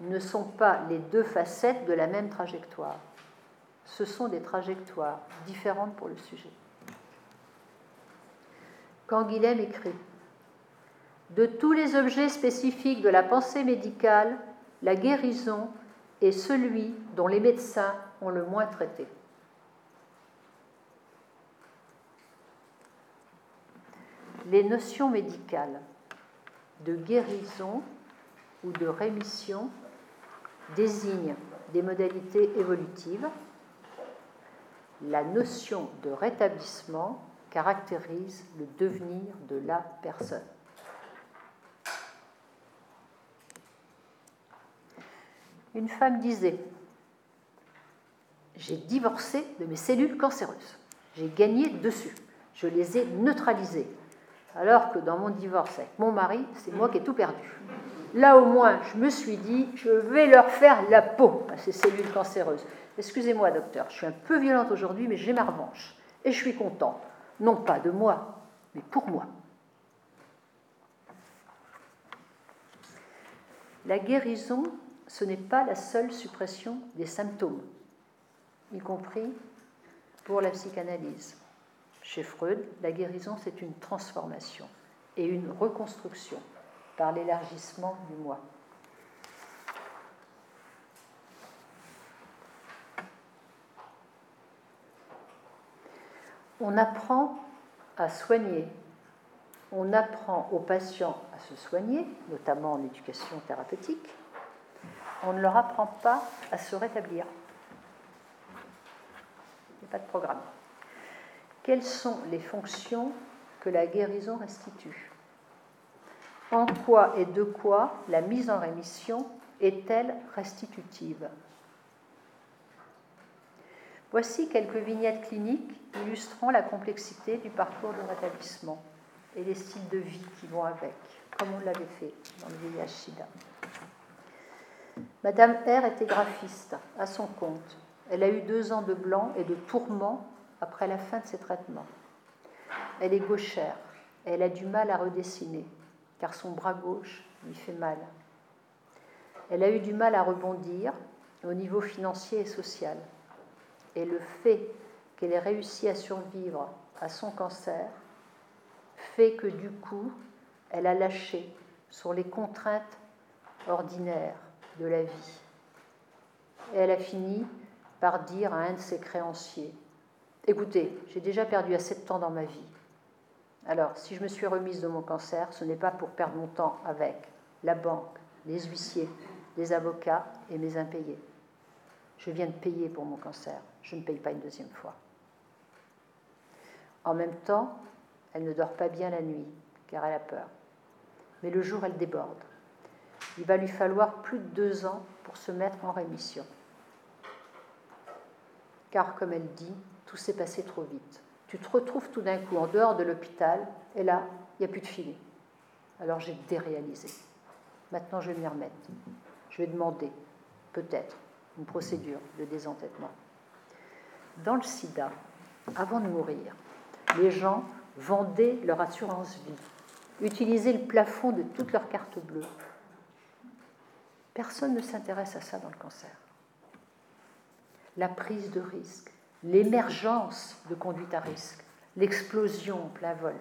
ne sont pas les deux facettes de la même trajectoire. Ce sont des trajectoires différentes pour le sujet. Quand Guilhem écrit De tous les objets spécifiques de la pensée médicale, la guérison est celui dont les médecins ont le moins traité. Les notions médicales de guérison ou de rémission désignent des modalités évolutives, la notion de rétablissement caractérise le devenir de la personne. Une femme disait J'ai divorcé de mes cellules cancéreuses. J'ai gagné dessus. Je les ai neutralisées. Alors que dans mon divorce avec mon mari, c'est moi qui ai tout perdu. Là au moins, je me suis dit, je vais leur faire la peau à ces cellules cancéreuses. Excusez-moi, docteur, je suis un peu violente aujourd'hui, mais j'ai ma revanche. Et je suis content. Non pas de moi, mais pour moi. La guérison, ce n'est pas la seule suppression des symptômes, y compris pour la psychanalyse. Chez Freud, la guérison, c'est une transformation et une reconstruction par l'élargissement du moi. On apprend à soigner, on apprend aux patients à se soigner, notamment en éducation thérapeutique, on ne leur apprend pas à se rétablir. Il n'y a pas de programme. Quelles sont les fonctions que la guérison restitue? En quoi et de quoi la mise en rémission est-elle restitutive? Voici quelques vignettes cliniques illustrant la complexité du parcours de rétablissement et les styles de vie qui vont avec, comme on l'avait fait dans le vieillage SIDA. Madame R était graphiste à son compte. Elle a eu deux ans de blanc et de tourments après la fin de ses traitements. Elle est gauchère. Elle a du mal à redessiner, car son bras gauche lui fait mal. Elle a eu du mal à rebondir au niveau financier et social et le fait qu'elle ait réussi à survivre à son cancer fait que du coup, elle a lâché sur les contraintes ordinaires de la vie. Et elle a fini par dire à un de ses créanciers, écoutez, j'ai déjà perdu assez de temps dans ma vie. Alors, si je me suis remise de mon cancer, ce n'est pas pour perdre mon temps avec la banque, les huissiers, les avocats et mes impayés. Je viens de payer pour mon cancer, je ne paye pas une deuxième fois. En même temps, elle ne dort pas bien la nuit, car elle a peur. Mais le jour, elle déborde. Il va lui falloir plus de deux ans pour se mettre en rémission. Car, comme elle dit, tout s'est passé trop vite. Tu te retrouves tout d'un coup en dehors de l'hôpital, et là, il n'y a plus de filet. Alors j'ai déréalisé. Maintenant, je vais m'y remettre. Je vais demander, peut-être, une procédure de désentêtement. Dans le sida, avant de mourir, les gens vendaient leur assurance vie, utilisaient le plafond de toutes leurs cartes bleues. Personne ne s'intéresse à ça dans le cancer. La prise de risque, l'émergence de conduite à risque, l'explosion en plein vol.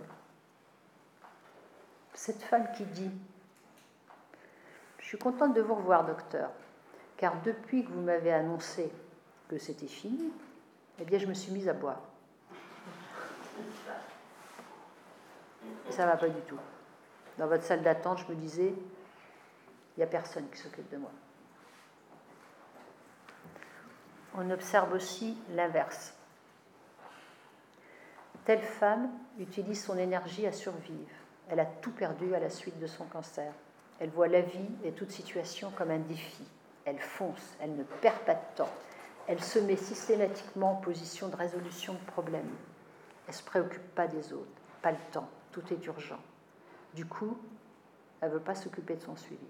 Cette femme qui dit Je suis contente de vous revoir, docteur car depuis que vous m'avez annoncé que c'était fini, eh bien, je me suis mise à boire. Ça ne va pas du tout. Dans votre salle d'attente, je me disais, il n'y a personne qui s'occupe de moi. On observe aussi l'inverse. Telle femme utilise son énergie à survivre. Elle a tout perdu à la suite de son cancer. Elle voit la vie et toute situation comme un défi elle fonce, elle ne perd pas de temps, elle se met systématiquement en position de résolution de problèmes. Elle ne se préoccupe pas des autres, pas le temps, tout est urgent. Du coup, elle ne veut pas s'occuper de son suivi.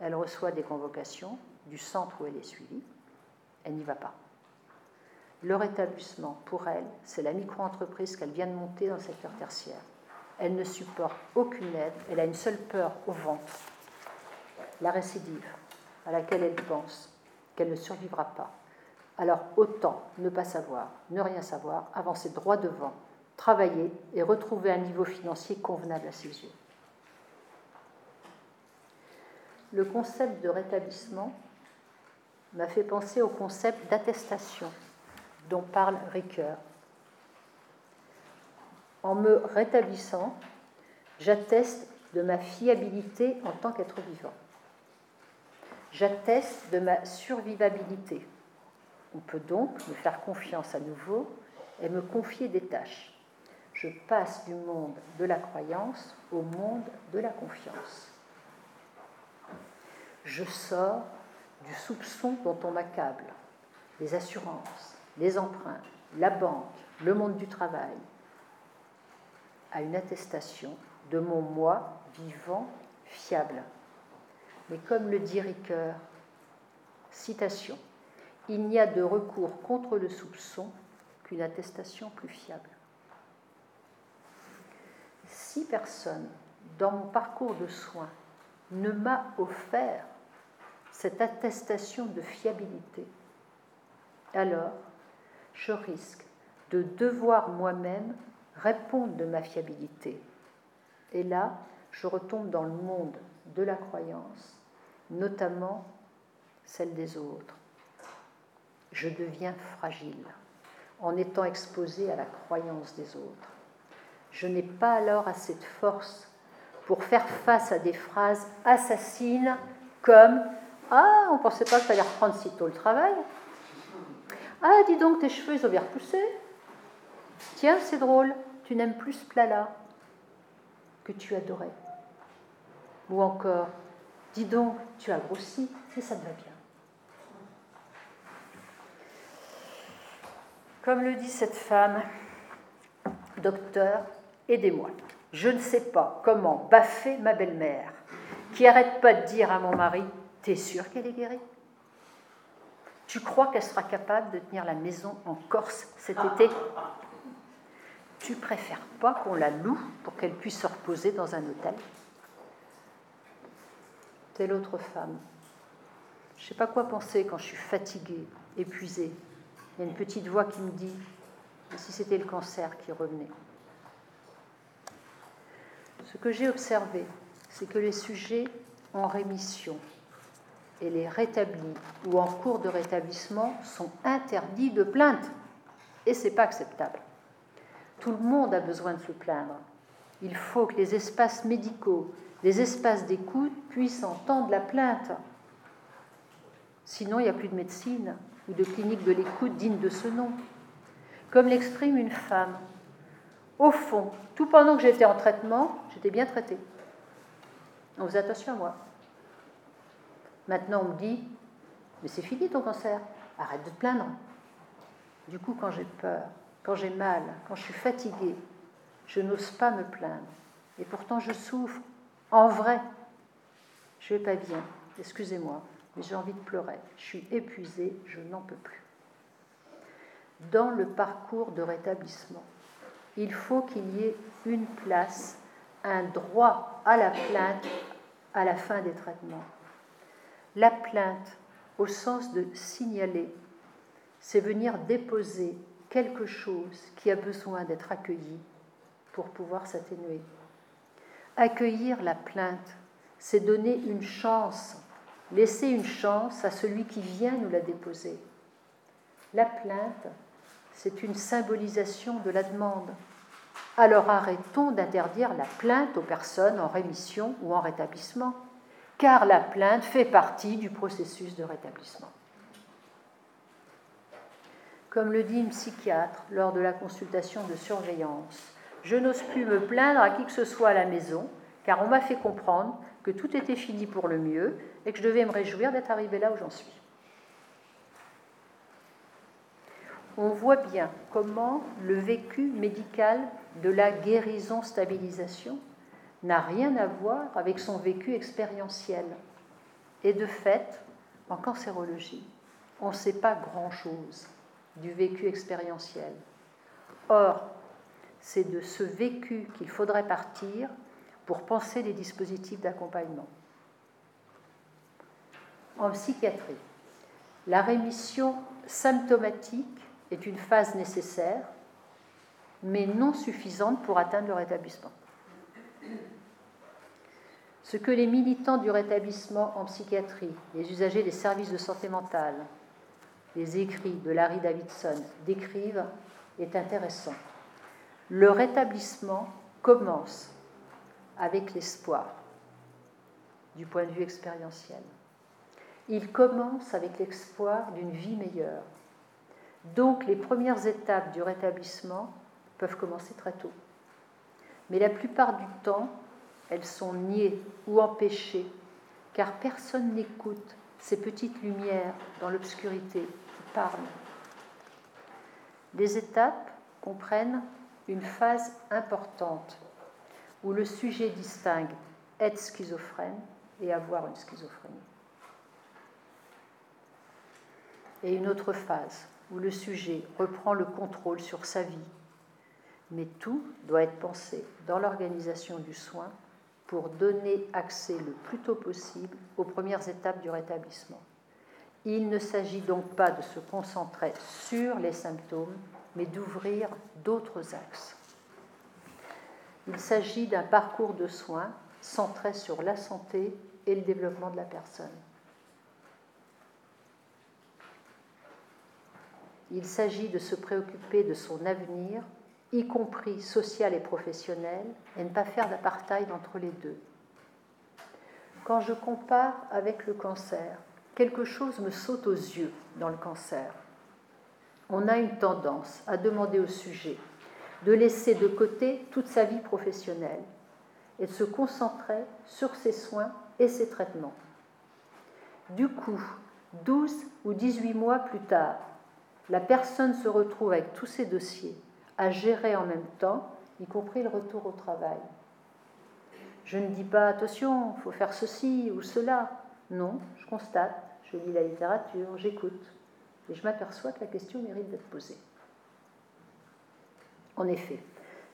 Elle reçoit des convocations du centre où elle est suivie, elle n'y va pas. Le rétablissement, pour elle, c'est la micro-entreprise qu'elle vient de monter dans le secteur tertiaire. Elle ne supporte aucune aide, elle a une seule peur au ventre, la récidive à laquelle elle pense qu'elle ne survivra pas. Alors autant ne pas savoir, ne rien savoir, avancer droit devant, travailler et retrouver un niveau financier convenable à ses yeux. Le concept de rétablissement m'a fait penser au concept d'attestation dont parle Ricoeur. En me rétablissant, j'atteste de ma fiabilité en tant qu'être vivant. J'atteste de ma survivabilité. On peut donc me faire confiance à nouveau et me confier des tâches. Je passe du monde de la croyance au monde de la confiance. Je sors du soupçon dont on m'accable, les assurances, les emprunts, la banque, le monde du travail, à une attestation de mon moi vivant, fiable. Mais comme le dit Ricoeur, citation, il n'y a de recours contre le soupçon qu'une attestation plus fiable. Si personne, dans mon parcours de soins, ne m'a offert cette attestation de fiabilité, alors je risque de devoir moi-même répondre de ma fiabilité. Et là, je retombe dans le monde de la croyance, notamment celle des autres. Je deviens fragile en étant exposé à la croyance des autres. Je n'ai pas alors assez de force pour faire face à des phrases assassines comme Ah, on ne pensait pas que tu reprendre si tôt le travail. Ah, dis donc, tes cheveux, ils ont bien repoussé. Tiens, c'est drôle, tu n'aimes plus ce plat-là que tu adorais. Ou encore, dis donc, tu as grossi, et ça te va bien. Comme le dit cette femme, docteur, aidez-moi. Je ne sais pas comment baffer ma belle-mère, qui arrête pas de dire à mon mari T'es sûr qu'elle est guérie? Tu crois qu'elle sera capable de tenir la maison en Corse cet été? Tu préfères pas qu'on la loue pour qu'elle puisse se reposer dans un hôtel? Telle autre femme. Je sais pas quoi penser quand je suis fatiguée, épuisée. Il y a une petite voix qui me dit si c'était le cancer qui revenait. Ce que j'ai observé, c'est que les sujets en rémission et les rétablis ou en cours de rétablissement sont interdits de plainte. Et ce n'est pas acceptable. Tout le monde a besoin de se plaindre. Il faut que les espaces médicaux, les espaces d'écoute puissent entendre la plainte. Sinon, il n'y a plus de médecine ou de clinique de l'écoute digne de ce nom. Comme l'exprime une femme, au fond, tout pendant que j'étais en traitement, j'étais bien traitée. On faisait attention à moi. Maintenant, on me dit, mais c'est fini ton cancer, arrête de te plaindre. Du coup, quand j'ai peur, quand j'ai mal, quand je suis fatiguée, je n'ose pas me plaindre. Et pourtant, je souffre. En vrai, je vais pas bien. Excusez-moi, mais j'ai envie de pleurer. Je suis épuisée, je n'en peux plus. Dans le parcours de rétablissement, il faut qu'il y ait une place, un droit à la plainte à la fin des traitements. La plainte, au sens de signaler, c'est venir déposer quelque chose qui a besoin d'être accueilli pour pouvoir s'atténuer. Accueillir la plainte, c'est donner une chance, laisser une chance à celui qui vient nous la déposer. La plainte, c'est une symbolisation de la demande. Alors arrêtons d'interdire la plainte aux personnes en rémission ou en rétablissement car la plainte fait partie du processus de rétablissement. Comme le dit une psychiatre lors de la consultation de surveillance, je n'ose plus me plaindre à qui que ce soit à la maison, car on m'a fait comprendre que tout était fini pour le mieux et que je devais me réjouir d'être arrivé là où j'en suis. On voit bien comment le vécu médical de la guérison-stabilisation n'a rien à voir avec son vécu expérientiel. Et de fait, en cancérologie, on ne sait pas grand-chose du vécu expérientiel. Or, c'est de ce vécu qu'il faudrait partir pour penser les dispositifs d'accompagnement. En psychiatrie, la rémission symptomatique est une phase nécessaire, mais non suffisante pour atteindre le rétablissement. Ce que les militants du rétablissement en psychiatrie, les usagers des services de santé mentale, les écrits de Larry Davidson décrivent est intéressant. Le rétablissement commence avec l'espoir du point de vue expérientiel. il commence avec l'espoir d'une vie meilleure. Donc les premières étapes du rétablissement peuvent commencer très tôt. Mais la plupart du temps, elles sont niées ou empêchées, car personne n'écoute ces petites lumières dans l'obscurité qui parlent. Les étapes comprennent une phase importante où le sujet distingue être schizophrène et avoir une schizophrénie. Et une autre phase où le sujet reprend le contrôle sur sa vie. Mais tout doit être pensé dans l'organisation du soin pour donner accès le plus tôt possible aux premières étapes du rétablissement. Il ne s'agit donc pas de se concentrer sur les symptômes, mais d'ouvrir d'autres axes. Il s'agit d'un parcours de soins centré sur la santé et le développement de la personne. Il s'agit de se préoccuper de son avenir, y compris social et professionnel, et ne pas faire d'apartheid entre les deux. Quand je compare avec le cancer, quelque chose me saute aux yeux dans le cancer. On a une tendance à demander au sujet de laisser de côté toute sa vie professionnelle et de se concentrer sur ses soins et ses traitements. Du coup, 12 ou 18 mois plus tard, la personne se retrouve avec tous ses dossiers à gérer en même temps, y compris le retour au travail. Je ne dis pas attention, il faut faire ceci ou cela. Non, je constate, je lis la littérature, j'écoute, et je m'aperçois que la question mérite d'être posée. En effet,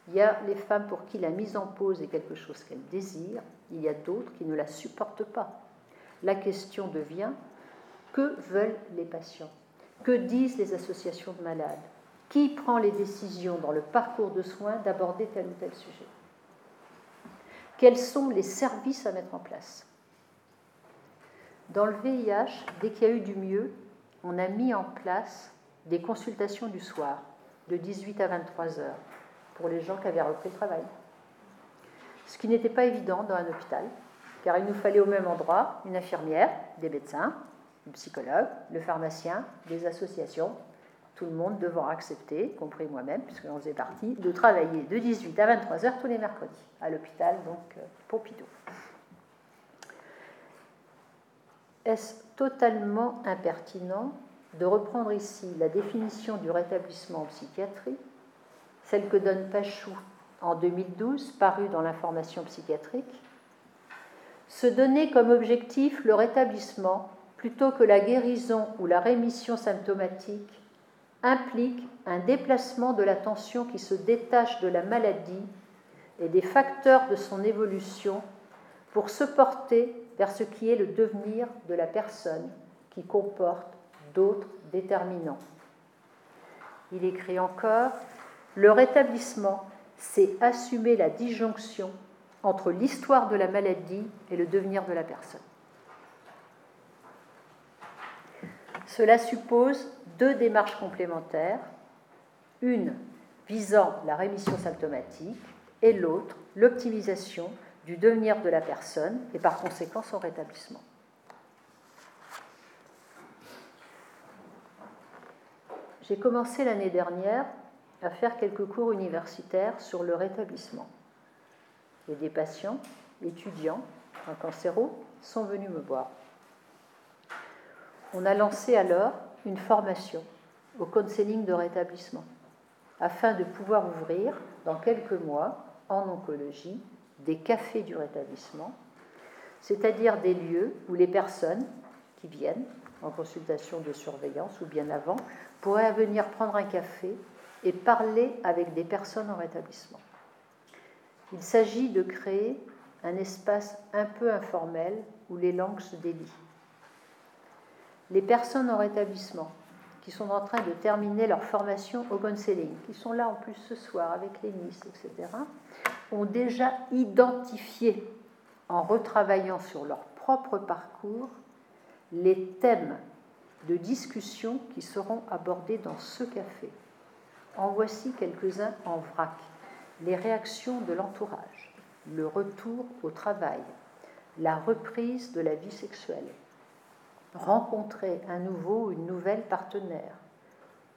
il y a les femmes pour qui la mise en pause est quelque chose qu'elles désirent, il y a d'autres qui ne la supportent pas. La question devient que veulent les patients? Que disent les associations de malades? Qui prend les décisions dans le parcours de soins d'aborder tel ou tel sujet? Quels sont les services à mettre en place? Dans le VIH, dès qu'il y a eu du mieux, on a mis en place des consultations du soir, de 18 à 23 heures, pour les gens qui avaient repris le travail. Ce qui n'était pas évident dans un hôpital, car il nous fallait au même endroit une infirmière, des médecins, le psychologue, le pharmacien, les associations, tout le monde devant accepter, compris moi-même, puisque j'en faisais partie, de travailler de 18 à 23 heures tous les mercredis, à l'hôpital, donc euh, Pompidou. Est-ce totalement impertinent de reprendre ici la définition du rétablissement en psychiatrie, celle que donne Pachou en 2012, parue dans l'information psychiatrique Se donner comme objectif le rétablissement plutôt que la guérison ou la rémission symptomatique, implique un déplacement de l'attention qui se détache de la maladie et des facteurs de son évolution pour se porter vers ce qui est le devenir de la personne qui comporte d'autres déterminants. Il écrit encore, le rétablissement, c'est assumer la disjonction entre l'histoire de la maladie et le devenir de la personne. Cela suppose deux démarches complémentaires, une visant la rémission symptomatique et l'autre l'optimisation du devenir de la personne et par conséquent son rétablissement. J'ai commencé l'année dernière à faire quelques cours universitaires sur le rétablissement. Et des patients, étudiants, en cancéro, sont venus me voir. On a lancé alors une formation au counseling de rétablissement afin de pouvoir ouvrir dans quelques mois en oncologie des cafés du rétablissement, c'est-à-dire des lieux où les personnes qui viennent en consultation de surveillance ou bien avant pourraient venir prendre un café et parler avec des personnes en rétablissement. Il s'agit de créer un espace un peu informel où les langues se délient les personnes en rétablissement qui sont en train de terminer leur formation au counseling, qui sont là en plus ce soir avec les Nice, etc., ont déjà identifié, en retravaillant sur leur propre parcours, les thèmes de discussion qui seront abordés dans ce café. En voici quelques-uns en vrac. Les réactions de l'entourage, le retour au travail, la reprise de la vie sexuelle, rencontrer un nouveau ou une nouvelle partenaire,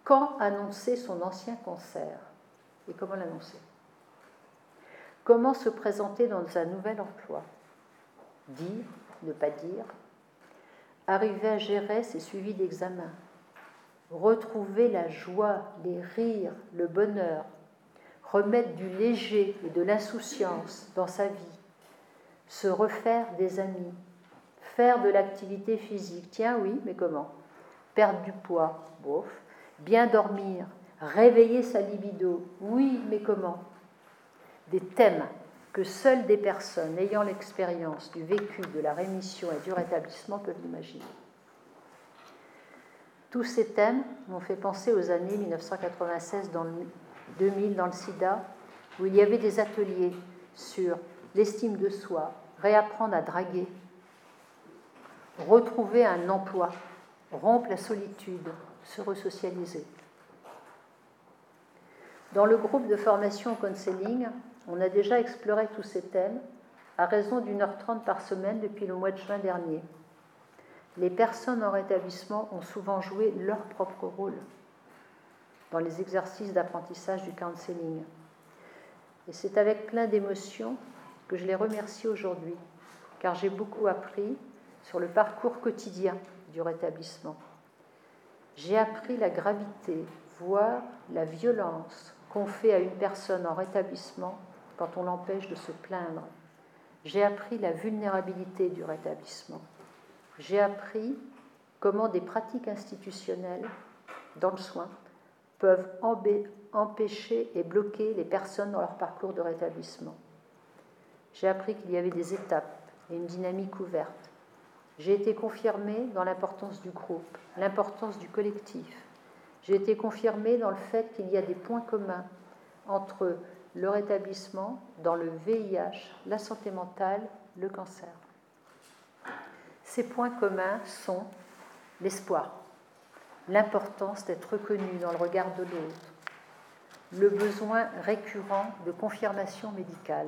quand annoncer son ancien cancer et comment l'annoncer? Comment se présenter dans un nouvel emploi? Dire, ne pas dire? Arriver à gérer ses suivis d'examen? Retrouver la joie, les rires, le bonheur? Remettre du léger et de l'insouciance dans sa vie? Se refaire des amis? Faire de l'activité physique Tiens, oui, mais comment? Perdre du poids Bof bien dormir, réveiller sa libido. Oui, mais comment? Des thèmes que seules des personnes ayant l'expérience du vécu, de la rémission et du rétablissement peuvent imaginer. Tous ces thèmes m'ont fait penser aux années 1996 dans le 2000 dans le sida, où il y avait des ateliers sur l'estime de soi, réapprendre à draguer, retrouver un emploi, rompre la solitude, se resocialiser. Dans le groupe de formation counseling, on a déjà exploré tous ces thèmes à raison d'une heure trente par semaine depuis le mois de juin dernier. Les personnes en rétablissement ont souvent joué leur propre rôle dans les exercices d'apprentissage du counseling. Et c'est avec plein d'émotions que je les remercie aujourd'hui, car j'ai beaucoup appris sur le parcours quotidien du rétablissement. J'ai appris la gravité, voire la violence qu'on fait à une personne en rétablissement quand on l'empêche de se plaindre. J'ai appris la vulnérabilité du rétablissement. J'ai appris comment des pratiques institutionnelles dans le soin peuvent empêcher et bloquer les personnes dans leur parcours de rétablissement. J'ai appris qu'il y avait des étapes et une dynamique ouverte j'ai été confirmée dans l'importance du groupe, l'importance du collectif. J'ai été confirmée dans le fait qu'il y a des points communs entre le rétablissement dans le VIH, la santé mentale, le cancer. Ces points communs sont l'espoir, l'importance d'être reconnu dans le regard de l'autre, le besoin récurrent de confirmation médicale.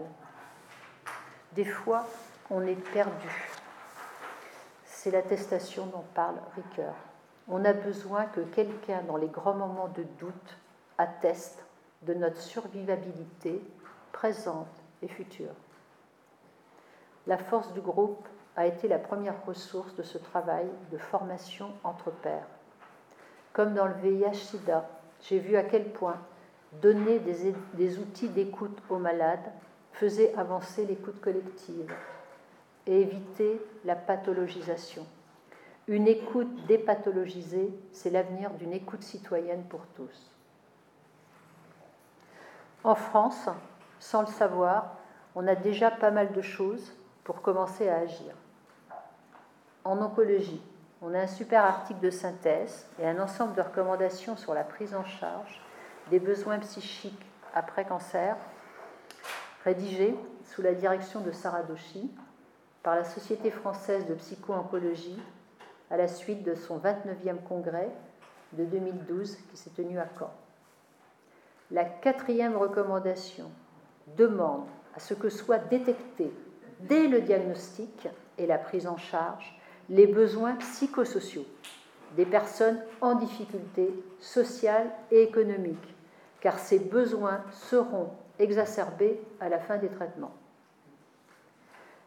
Des fois, on est perdu c'est l'attestation dont parle Ricoeur. On a besoin que quelqu'un, dans les grands moments de doute, atteste de notre survivabilité présente et future. La force du groupe a été la première ressource de ce travail de formation entre pairs. Comme dans le VIH-Sida, j'ai vu à quel point donner des, des outils d'écoute aux malades faisait avancer l'écoute collective et éviter la pathologisation. Une écoute dépathologisée, c'est l'avenir d'une écoute citoyenne pour tous. En France, sans le savoir, on a déjà pas mal de choses pour commencer à agir. En oncologie, on a un super article de synthèse et un ensemble de recommandations sur la prise en charge des besoins psychiques après cancer, rédigé sous la direction de Sarah Doshi, par la Société française de psycho-oncologie à la suite de son 29e congrès de 2012 qui s'est tenu à Caen. La quatrième recommandation demande à ce que soient détectés dès le diagnostic et la prise en charge les besoins psychosociaux des personnes en difficulté sociale et économique, car ces besoins seront exacerbés à la fin des traitements.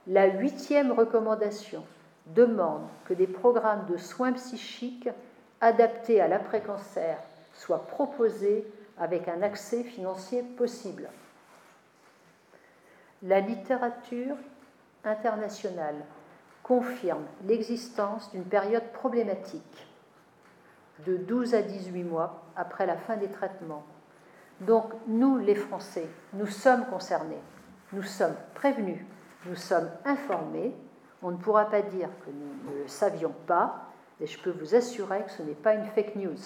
La huitième recommandation demande que des programmes de soins psychiques adaptés à l'après-cancer soient proposés avec un accès financier possible. La littérature internationale confirme l'existence d'une période problématique de 12 à 18 mois après la fin des traitements. Donc nous, les Français, nous sommes concernés, nous sommes prévenus nous sommes informés. On ne pourra pas dire que nous ne le savions pas, mais je peux vous assurer que ce n'est pas une fake news.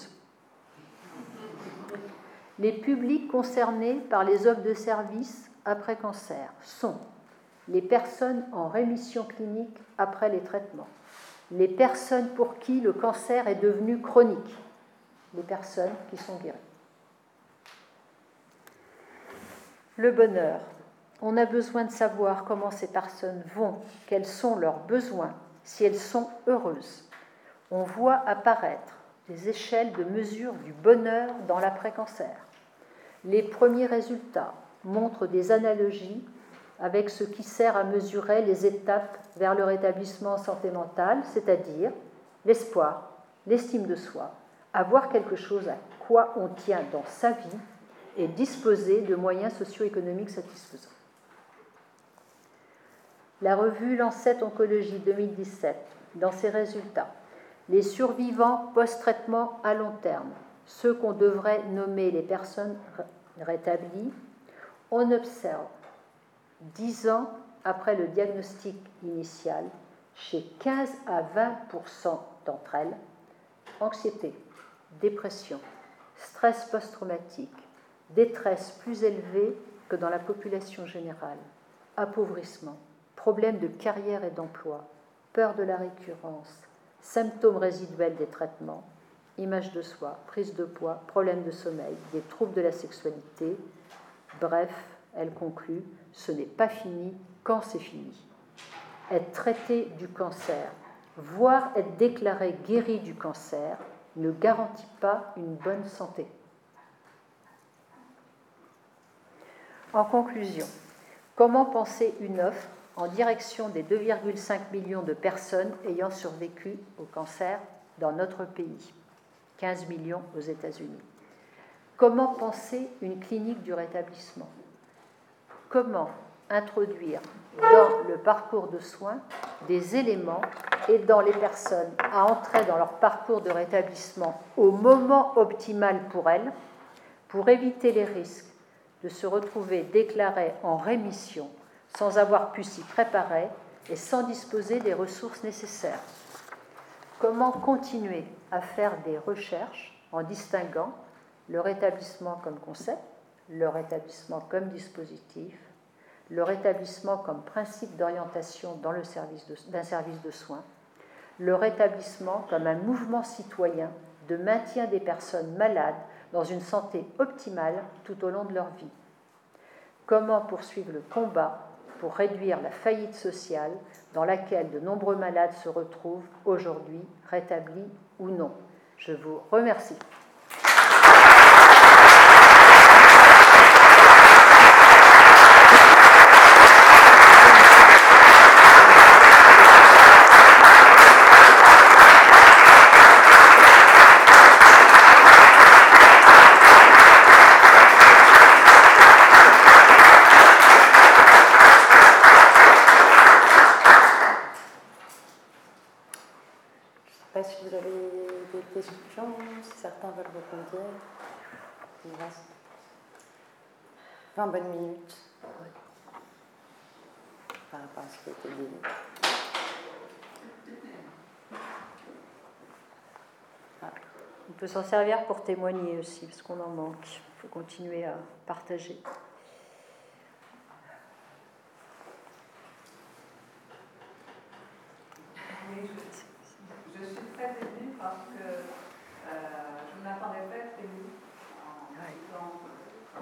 Les publics concernés par les offres de services après cancer sont les personnes en rémission clinique après les traitements, les personnes pour qui le cancer est devenu chronique, les personnes qui sont guéries. Le bonheur, on a besoin de savoir comment ces personnes vont, quels sont leurs besoins, si elles sont heureuses. on voit apparaître des échelles de mesure du bonheur dans l'après-cancer. Les premiers résultats montrent des analogies avec ce qui sert à mesurer les étapes vers le rétablissement en santé mentale, c'est-à-dire l'espoir, l'estime de soi, avoir quelque chose à quoi on tient dans sa vie et disposer de moyens socio-économiques satisfaisants. La revue Lancet Oncologie 2017, dans ses résultats, les survivants post-traitement à long terme, ceux qu'on devrait nommer les personnes rétablies, on observe 10 ans après le diagnostic initial, chez 15 à 20% d'entre elles, anxiété, dépression, stress post-traumatique, détresse plus élevée que dans la population générale, appauvrissement, problèmes de carrière et d'emploi, peur de la récurrence, symptômes résiduels des traitements, image de soi, prise de poids, problèmes de sommeil, des troubles de la sexualité. Bref, elle conclut, ce n'est pas fini quand c'est fini. Être traité du cancer, voire être déclaré guéri du cancer, ne garantit pas une bonne santé. En conclusion, comment penser une offre en direction des 2,5 millions de personnes ayant survécu au cancer dans notre pays, 15 millions aux États-Unis. Comment penser une clinique du rétablissement? Comment introduire dans le parcours de soins des éléments aidant les personnes à entrer dans leur parcours de rétablissement au moment optimal pour elles, pour éviter les risques de se retrouver déclarées en rémission sans avoir pu s'y préparer et sans disposer des ressources nécessaires. Comment continuer à faire des recherches en distinguant le rétablissement comme concept, le rétablissement comme dispositif, le rétablissement comme principe d'orientation dans le service d'un service de soins, le rétablissement comme un mouvement citoyen de maintien des personnes malades dans une santé optimale tout au long de leur vie. Comment poursuivre le combat pour réduire la faillite sociale dans laquelle de nombreux malades se retrouvent aujourd'hui, rétablis ou non Je vous remercie. certains veulent rebondir. Il reste 20 bonnes minutes par rapport à ce qui a été dit. Ah. On peut s'en servir pour témoigner aussi, parce qu'on en manque. Il faut continuer à partager.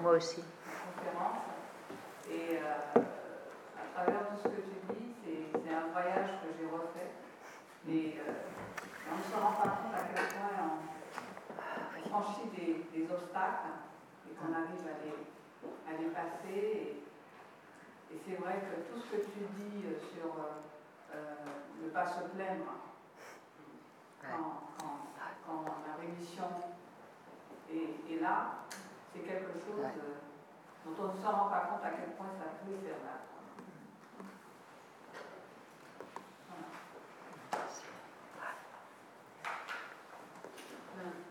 Moi aussi. Conférence. Et euh, à travers tout ce que tu dis, c'est un voyage que j'ai refait. Et euh, on ne se rend pas compte à quel point on, franchit des, obstacles et qu'on arrive à les, à les passer. Et, c'est vrai que tout ce que tu dis sur euh, ne pas se plaindre quand, quand, la rémission est, est là, c'est quelque chose dont on ne se rend pas compte à quel point ça peut faire mal.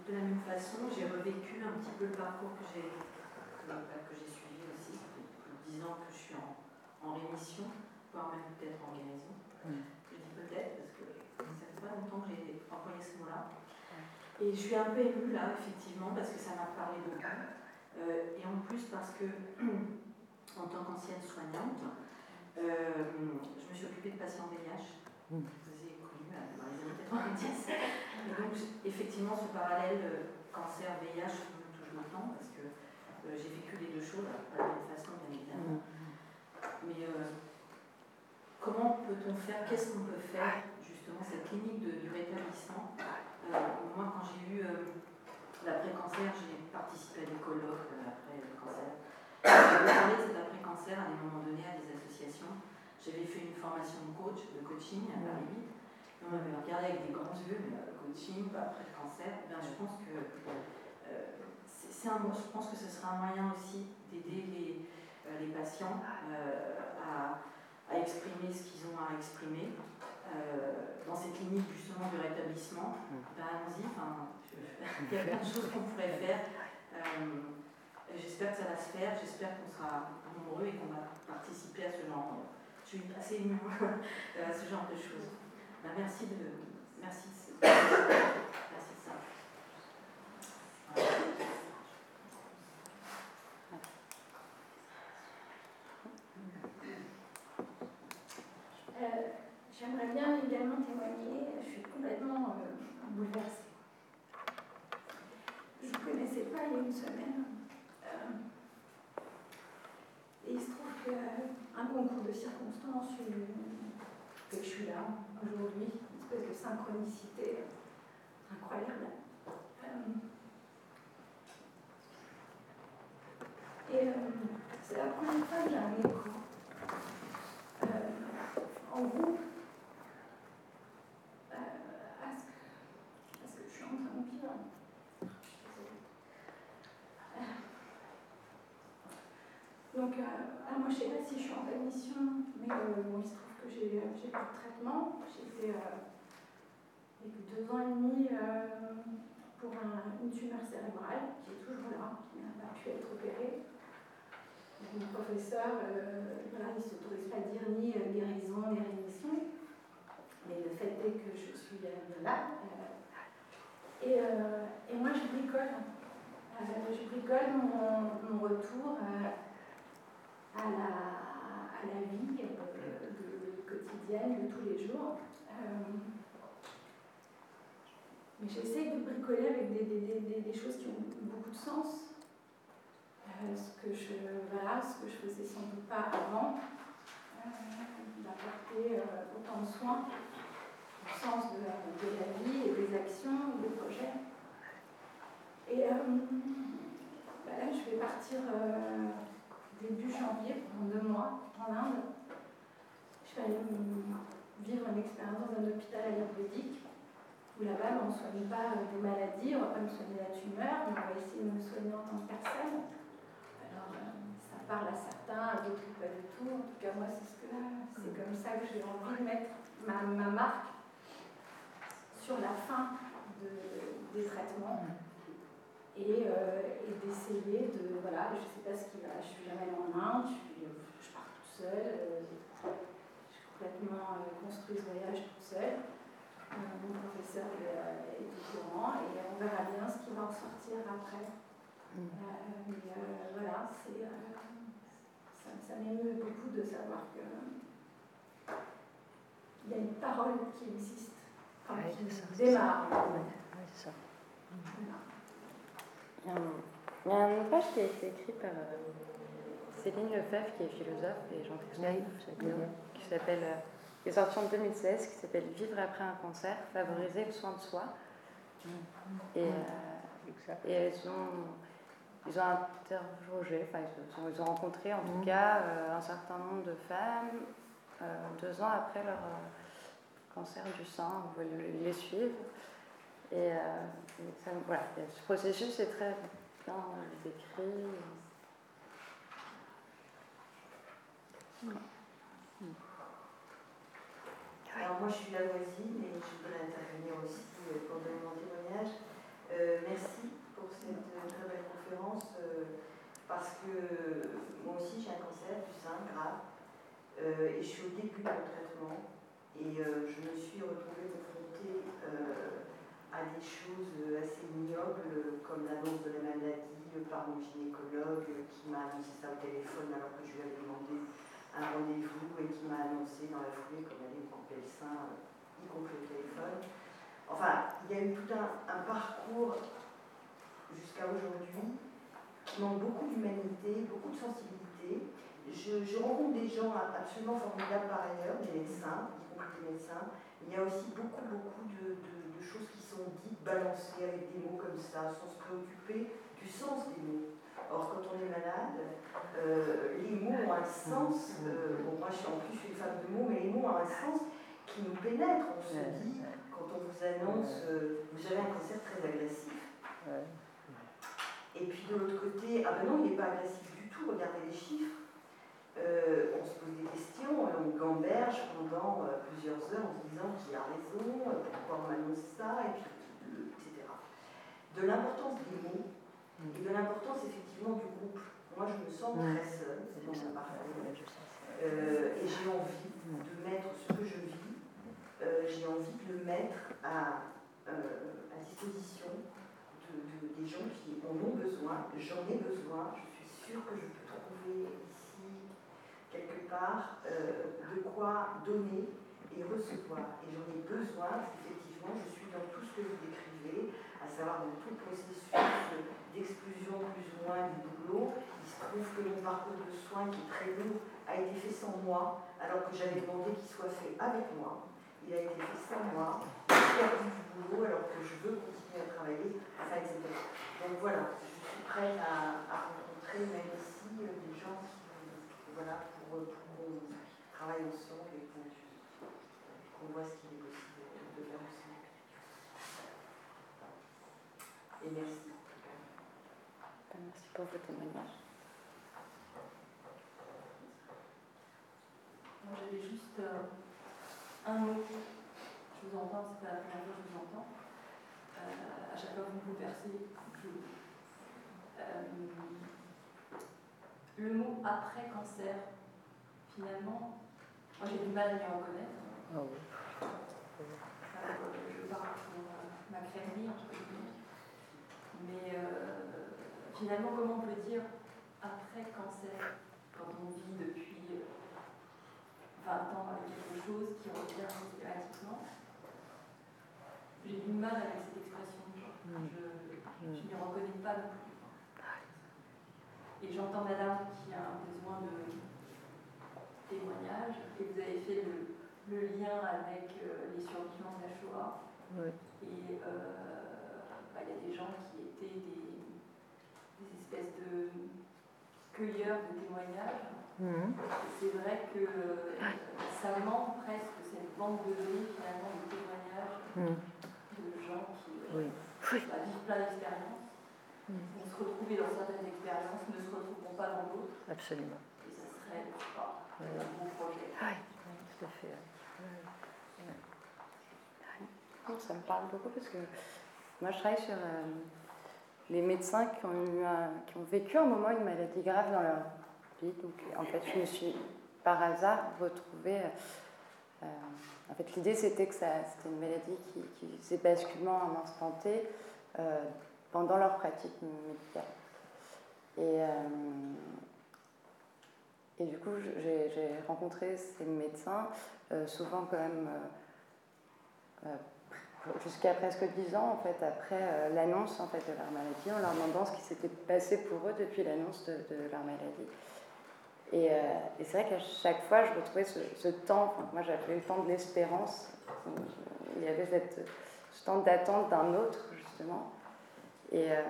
De la même façon, j'ai revécu un petit peu le parcours que j'ai que, bah, j'ai suivi aussi. Ça fait plus de 10 ans que je suis en, en rémission, voire même peut-être en guérison. Je dis peut-être parce que ça fait pas longtemps que j'ai employé ce mot-là. Et je suis un peu émue là, effectivement, parce que ça m'a parlé beaucoup. Euh, et en plus parce que, en tant qu'ancienne soignante, euh, je me suis occupée de patients VIH. Vous avez connu euh, dans les années 90. Et donc, effectivement, ce parallèle cancer-VIH touche maintenant parce que j'ai vécu les deux choses, pas de la même façon, bien évidemment. Mm. Mais comment peut-on faire, qu'est-ce qu'on peut faire, justement, cette clinique du rétablissement? moi, quand j'ai eu l'après-cancer, j'ai participé à des colloques après le cancer. J'ai parlé de cet après-cancer à des moments donnés à des associations. J'avais fait une formation de coach, de coaching à Paris on m'avait regardé avec des grands yeux, mais coaching, après le cancer. Eh je pense que un, je pense que ce sera un moyen aussi d'aider les, les, patients à, à, exprimer ce qu'ils ont à exprimer. dans ces cliniques justement de rétablissement, ben, allons-y, enfin, il y a plein de choses qu'on pourrait faire. Euh, j'espère que ça va se faire, j'espère qu'on sera nombreux et qu'on va participer à ce genre, je suis assez émue à ce genre de choses. Ben, merci de, merci de, merci de ça. Euh, J'aimerais bien également témoigner, je suis complètement euh, bouleversée je ne connaissais pas il y a une semaine. Euh, et il se trouve qu'un concours de circonstances que je suis là aujourd'hui, une espèce de synchronicité incroyable. Euh, et euh, c'est la première fois que j'ai un écho en groupe Donc, euh, moi, je ne sais pas si je suis en mais euh, il se trouve que j'ai euh, plus de traitement. J'ai fait deux ans et demi pour une tumeur cérébrale qui est toujours là, qui n'a pas pu être opérée. mon professeur, voilà, il ne s'autorise pas à dire ni guérison ni rémission, mais le fait est que je suis là. Et, et, moi, je bricole. je bricole mon retour à la, à la vie euh, quotidienne de tous les jours. Euh, mais j'essaie de bricoler avec des, choses qui ont beaucoup de sens. Euh, ce, que je, voilà, ce que je faisais sans doute pas avant, d'apporter autant de soins au sens de, la vie et des actions, des projets. Et là, je vais partir début janvier, pendant deux mois, en Inde. Je vais aller vivre une expérience dans un hôpital ayurvédique où là-bas, on ne soigne pas des maladies, on ne va pas me soigner la tumeur, mais on va essayer de me soigner en tant que personne. Alors, euh, ça parle à certains, à d'autres pas du tout. En tout cas, moi, c'est ce que, c'est comme ça que j'ai envie de mettre ma, ma marque sur la fin de, des traitements euh, et, d'essayer de. Voilà, je ne sais pas ce qui va. Je suis jamais en Inde, je, je pars toute seule. Euh, j'ai complètement euh, construit ce voyage toute seule. mon professeur est, au courant et on verra bien ce qui va en sortir après. Mm. mais voilà, c'est, ça, m'émeut beaucoup de savoir que il y a une parole qui existe, enfin, qui démarre. ça. Il y a un ouvrage qui a été écrit par euh, Céline Lefebvre, qui est philosophe et Jean qui s'appelle, euh, qui est sorti en 2016, qui s'appelle Vivre après un cancer, favoriser le soin de soi. Et, euh, et ils, ont, ils ont interrogé, enfin, ils, ont, ils ont rencontré en tout cas un certain nombre de femmes deux ans après leur cancer du sein, on les suivre. Et, ça, voilà, ce processus est très bien décrit. Alors moi je suis la voisine et je voudrais intervenir aussi pour donner mon témoignage. Euh, merci pour cette très belle conférence euh, parce que moi aussi j'ai un cancer du sein grave euh, et je suis au début de mon traitement et je me suis retrouvée confrontée à des choses assez ignobles, comme l'annonce de la maladie par mon gynécologue qui m'a annoncé ça au téléphone alors que je lui avais demandé un rendez-vous et qui m'a annoncé dans la foulée qu'on allait me couper le sein, y compris au téléphone. Enfin, il y a eu tout un, parcours jusqu'à aujourd'hui qui manque beaucoup d'humanité, beaucoup de sensibilité. je, rencontre des gens absolument formidables par ailleurs, des médecins, y compris des médecins. Il y a aussi beaucoup, beaucoup de, choses qui sont dites, balancées avec des mots comme ça, sans se préoccuper du sens des mots. Or, quand on est malade, euh, les mots ont un sens. Euh, bon, moi, je suis en plus je suis une femme de mots, mais les mots ont un sens qui nous pénètre. On se dit, quand on vous annonce, euh, vous avez un cancer très agressif. Et puis de l'autre côté, ah ben non, il n'est pas agressif du tout, regardez les chiffres. On se pose des questions, on gamberge pendant plusieurs heures en se disant qui a raison, pourquoi on m'annonce ça, et puis, etc. De l'importance des mots et de l'importance effectivement du groupe. Moi, je me sens très seule dans mon parcours. Euh, et j'ai envie de mettre ce que je vis, euh, j'ai envie de le mettre à, euh, à disposition de, des gens qui en ont besoin. J'en ai besoin. Je suis sûre que je peux trouver part, de quoi donner et recevoir. Et j'en ai besoin, effectivement, je suis dans tout ce que vous décrivez, à savoir dans tout processus d'exclusion plus ou moins du boulot. Il se trouve que mon parcours de soins, qui est très lourd, a été fait sans moi, alors que j'avais demandé qu'il soit fait avec moi. Il a été fait sans moi, j'ai perdu du boulot alors que je veux continuer à travailler, etc. Donc voilà, je suis prête à, rencontrer même ici euh, des gens qui, voilà, pour, pour qu'on travaille ensemble et qu'on voit ce qu'il est possible de faire ensemble. Et merci. Merci pour votre témoignage. Moi, j'avais juste euh, un mot. Je vous entends, c'est pas la première fois que je vous entends. Euh, à chaque fois que vous vous versez, euh, le mot après cancer, finalement, moi j'ai du mal à m'y reconnaître. Oh je parle pour ma crèmerie, mais finalement, comment on peut dire après cancer, quand on vit depuis 20 ans avec quelque chose qui revient systématiquement J'ai du mal avec cette expression. Mm. Je ne m'y reconnais pas non plus. Et j'entends madame qui a un besoin de témoignage, et vous avez fait le, lien avec euh, les survivants de la Shoah. Et euh, bah, il y a des gens qui étaient des espèce de cueilleur de témoignages. Mhm. C'est vrai que ça manque presque cette banque de données finalement de témoignages mhm. de gens qui euh, oui. Bah, vivent plein d'expériences, mmh. vont se retrouver dans certaines expériences, ne se retrouveront pas dans d'autres. Absolument. Et ça serait pas, un bon projet. Oui, tout à fait. Ça me parle beaucoup parce que moi je travaille sur euh, les médecins qui ont, eu qui ont vécu un moment une maladie grave dans leur vie. Donc, en fait, je me suis par hasard retrouvée. Euh, en fait, l'idée c'était que c'était une maladie qui, qui faisait basculement à un instant T euh, pendant leur pratique médicale. Et, euh, et du coup, j'ai rencontré ces médecins, souvent quand même jusqu'à presque dix ans en fait après euh, l'annonce en fait de leur maladie, en leur demandant ce qui s'était passé pour eux depuis l'annonce de, leur maladie. Et, euh, c'est vrai qu'à chaque fois, je retrouvais ce, temps. moi, j'avais le temps de l'espérance. Il y avait cette, ce temps d'attente d'un autre justement. Et, euh,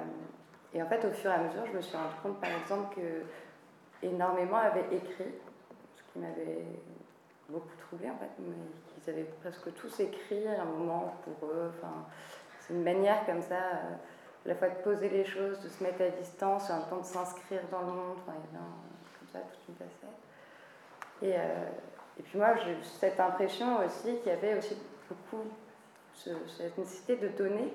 et, en fait, au fur et à mesure, je me suis rendu compte, par exemple, que énormément avaient écrit, ce qui m'avait beaucoup troublé en fait, mais qu'ils avaient presque tous écrit à un moment pour eux. Enfin, c'est une manière comme ça, euh, à la fois de poser les choses, de se mettre à distance, et en même temps de s'inscrire dans le monde. Enfin, il y comme ça toute une facette. Et, euh, et puis moi, j'ai eu cette impression aussi qu'il y avait aussi beaucoup cette nécessité de donner,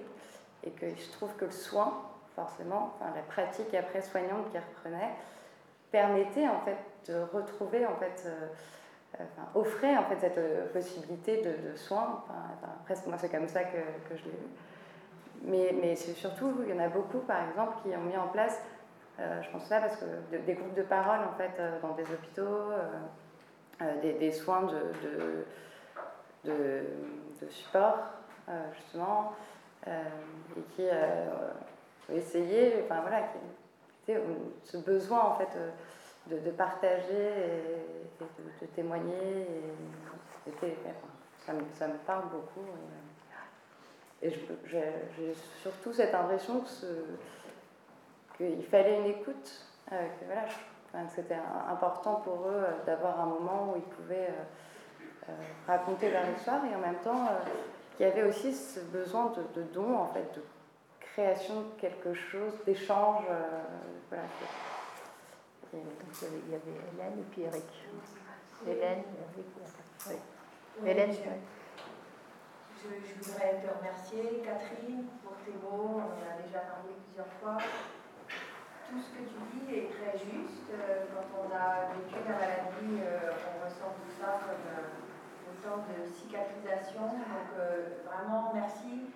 et que je trouve que le soin, forcément, enfin, la pratique après soignante qui reprenait, permettait en fait de retrouver en fait. Euh, enfin, offrait en fait cette euh, possibilité de, soins. Enfin, presque moi c'est comme ça que, que je l'ai vu. Mais, mais surtout, il y en a beaucoup par exemple qui ont mis en place, euh, je pense ça parce que des groupes de parole en fait euh, dans des hôpitaux, des, des, soins de, de, support justement, et qui essayé, enfin voilà, qui, ce besoin en fait de, partager et, de, témoigner. Et, ça, me, ça, me, parle beaucoup. Et, j'ai surtout cette impression qu'il fallait une écoute. Euh, que voilà, c'était important pour eux euh, d'avoir un moment où ils pouvaient euh, raconter leur histoire et en même temps qu'il y avait aussi ce besoin de, de don, en fait, de création de quelque chose, d'échange. voilà. il y avait Hélène et puis Eric. Hélène, Eric, oui. Hélène, je, je, voudrais te remercier, Catherine, pour tes mots. On en a déjà parlé plusieurs fois tout ce que tu dis est très juste. Euh, quand on a vécu la maladie, euh, on ressent tout ça comme euh, autant de cicatrisation. Donc vraiment, merci.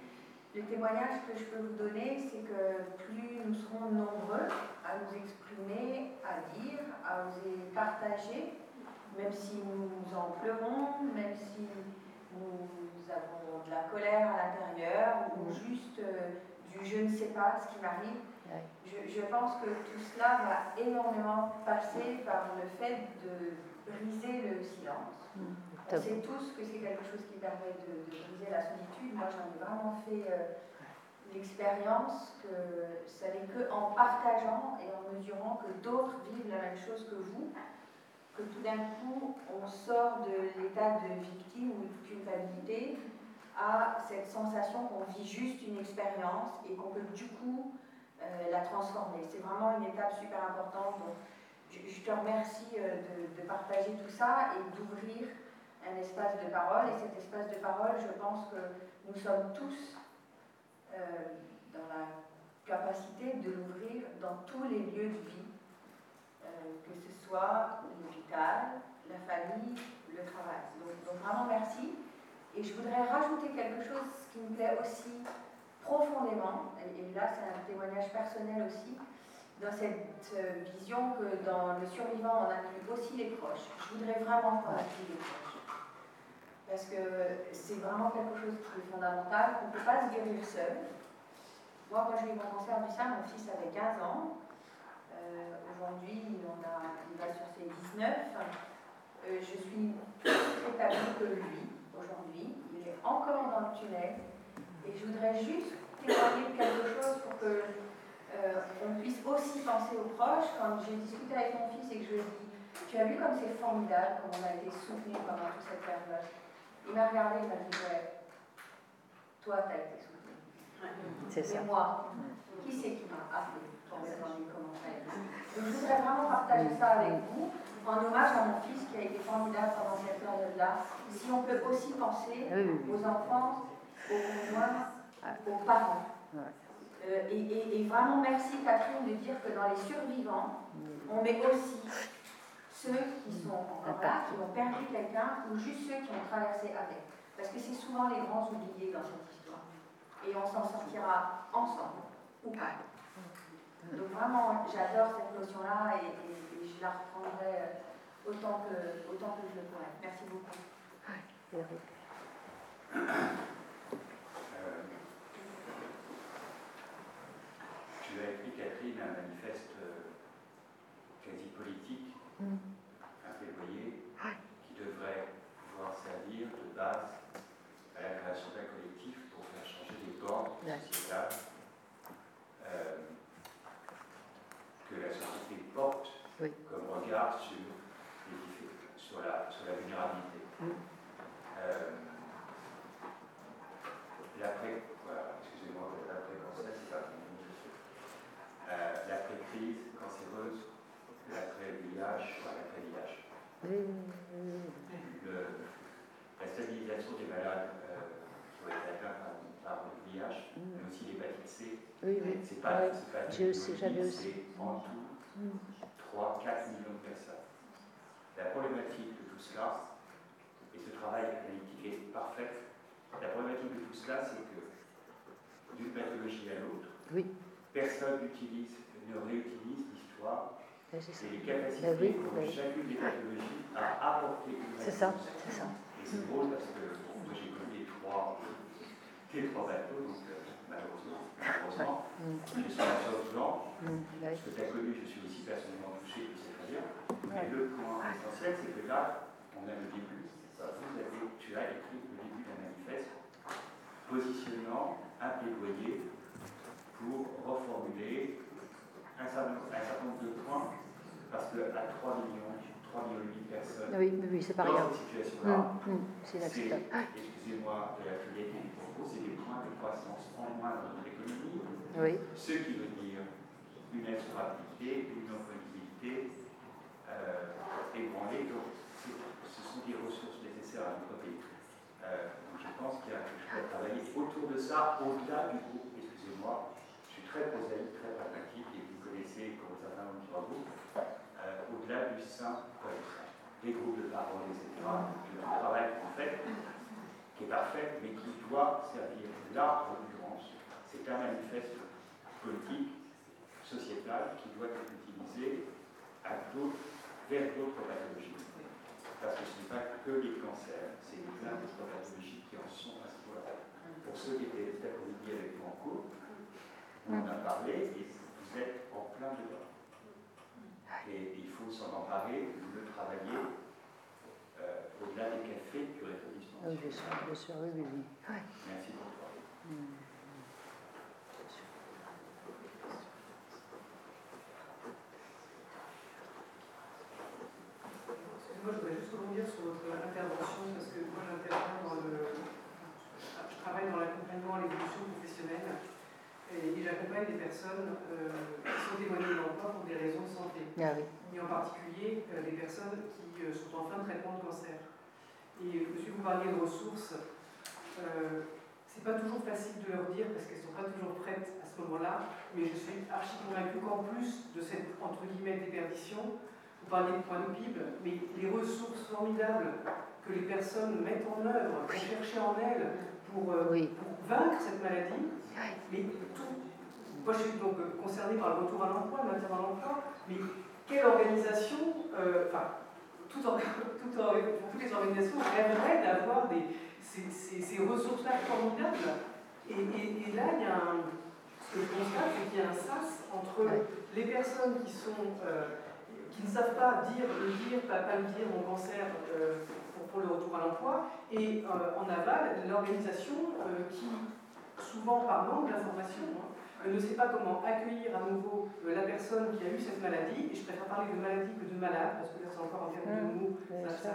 Le témoignage que je peux vous donner, c'est que plus nous serons nombreux à nous exprimer, à dire, à oser partager, même si nous en pleurons, même si nous avons de la colère à l'intérieur ou juste du je ne sais pas ce qui m'arrive, je, pense que tout cela va énormément passer par le fait de briser le silence. Mm. On sait tous que c'est quelque chose qui permet de, briser la solitude. Moi, j'en ai vraiment fait euh, l'expérience que ça n'est qu'en partageant et en mesurant que d'autres vivent la même chose que vous, que tout d'un coup, on sort de l'état de victime ou de culpabilité à cette sensation qu'on vit juste une expérience et qu'on peut du coup euh, la transformer. C'est vraiment une étape super importante. Donc, je, te remercie euh, de, partager tout ça et d'ouvrir un espace de parole. Et cet espace de parole, je pense que nous sommes tous euh, dans la capacité de l'ouvrir dans tous les lieux de vie, que ce soit l'hôpital, la famille, le travail. Donc, donc, vraiment merci. Et je voudrais rajouter quelque chose qui me plaît aussi profondément, et là c'est un témoignage personnel aussi, dans cette euh, vision que dans le survivant on inclut aussi les proches. Je voudrais vraiment qu'on inclue les proches. Parce que c'est vraiment quelque chose qui est fondamental, qu'on ne peut pas se guérir seul. Moi, quand j'ai eu mon cancer du sein, mon fils avait 15 ans. Euh, aujourd'hui, il, va sur ses 19. Euh, je suis plus établie que lui aujourd'hui. Il est encore dans le tunnel. Et je voudrais juste témoigner quelque chose pour que euh, on puisse aussi penser aux proches. Quand j'ai discuté avec mon fils et que je lui ai dit Tu as vu comme c'est formidable, comme on a été soutenu pendant toute cette période Il m'a regardé, il m'a dit Ouais, toi, tu as été soutenu. C'est ça. Et moi, qui c'est qui m'a appelé pour me demander comment ça a été? Je voudrais vraiment partager ça avec vous en hommage à mon fils qui a été formidable pendant cette période-là. Si on peut aussi penser aux enfants aux conjoints, aux parents. Euh, et, vraiment merci Catherine de dire que dans les survivants, on met aussi ceux qui sont encore là, qui ont perdu quelqu'un, ou juste ceux qui ont traversé avec. Parce que c'est souvent les grands oubliés dans cette histoire. Et on s'en sortira ensemble, ou pas. Donc vraiment, j'adore cette notion-là et, je la reprendrai autant que, autant que je le pourrai. Merci beaucoup. tu as écrit, Catherine, un manifeste euh, quasi politique, mm. un plaidoyer, qui devrait pouvoir servir de base à la création d'un collectif pour faire changer les bornes sociétales euh, que la société porte comme regard sur, sur, la, sur la vulnérabilité. Mm. Euh, l'après, voilà, excusez-moi, l'après conseil c'est pas euh, l'après-crise cancéreuse, l'après-VIH, l'après-VIH. La stabilisation des malades euh, qui ont été atteints par, par le VIH, mais aussi l'hépatite C, c'est pas, oui. pas j'avais aussi. en tout 3-4 millions de personnes. La problématique de tout cela, et ce travail analytique est parfait, la problématique de tout cela, c'est que d'une pathologie à l'autre, oui personne n'utilise, ne réutilise l'histoire et les capacités ben oui, qu'ont chacune des pathologies à apporter une C'est ça, c'est ça. Et c'est drôle parce que moi j'ai connu les trois, les trois bateaux, donc euh, malheureusement, malheureusement, je suis blanc, mm, parce que tu as connu, je suis aussi personnellement touché de cette bien. Mais le point essentiel, c'est que là, on a le début. Vous avez, tu as écrit le début d'un manifeste positionnant un plaidoyer pour reformuler un certain, un certain nombre de points, parce qu'à 3 millions, 3 millions de personnes Oui, oui, c'est pas dans rien. cette situation-là, Hum, hum, C'est. Excusez-moi de la fidélité du propos, c'est des points de croissance en moins dans notre économie, Oui, ce qui veut dire une insurabilité, une non-ponibilité euh, ébranlée. Donc, ce sont des ressources nécessaires à notre pays. Euh, donc, je pense qu'il y a quelque chose à travailler autour de ça, au-delà du groupe. Excusez-moi, je suis très prosaïque, très pragmatique, et vous connaissez, comme un certain nombre d'entre vous, euh, au-delà du simple euh, des groupes de parole, etc., le travail qu'on fait, qui est parfait, mais qui doit servir. Là, en l'occurrence, c'est un manifeste politique, sociétal, qui doit être utilisé à vers d'autres pathologies. Parce que ce n'est pas que les cancers, c'est plein d'autres pathologies qui en sont à ce point-là. Pour ceux qui étaient cet après-midi avec moi en cours, on en a parlé et vous êtes en plein dedans. Et il faut s'en emparer, le travailler euh, au-delà des cafés du rétablissement. oui, bien sûr, bien sûr, oui, oui, oui. Ouais. Merci pour toi. Hum. Excusez-moi, je voudrais juste rebondir sur votre intervention parce que moi j'interviens dans le. Je travaille dans l'accompagnement à l'évolution professionnelle et j'accompagne des personnes euh, qui sont éloignées de l'emploi pour des raisons de santé. Ah oui. Et en particulier euh, des personnes qui euh, sont en fin de traitement de cancer. Et monsieur, vous parliez de ressources. Euh, c'est pas toujours facile de leur dire parce qu'elles sont pas toujours prêtes à ce moment-là, mais je suis archi convaincue qu'en plus de cette entre guillemets déperdition, vous parliez de points de PIB, mais les ressources formidables que les personnes mettent en œuvre pour chercher en elles pour, euh, Oui. pour vaincre cette maladie, mais tout. Moi, je suis donc concernée par le retour à l'emploi, le maintien dans l'emploi, mais quelle organisation, euh, enfin, tout tout toutes les organisations rêveraient d'avoir ces, ces- ces ressources-là formidables. Et, et- et là, il y a un, ce que je constate, c'est qu'il y a un sas entre les personnes qui sont euh, qui ne savent pas dire, le dire, pas, pas le dire, mon cancer euh, pour, pour le retour à l'emploi, et euh, en aval, l'organisation qui, souvent par manque d'information, hein, ne sait pas comment accueillir à nouveau euh, la personne qui a eu cette maladie, et je préfère parler de maladie que de malade, parce que là c'est encore en termes de mots, bien ça, ça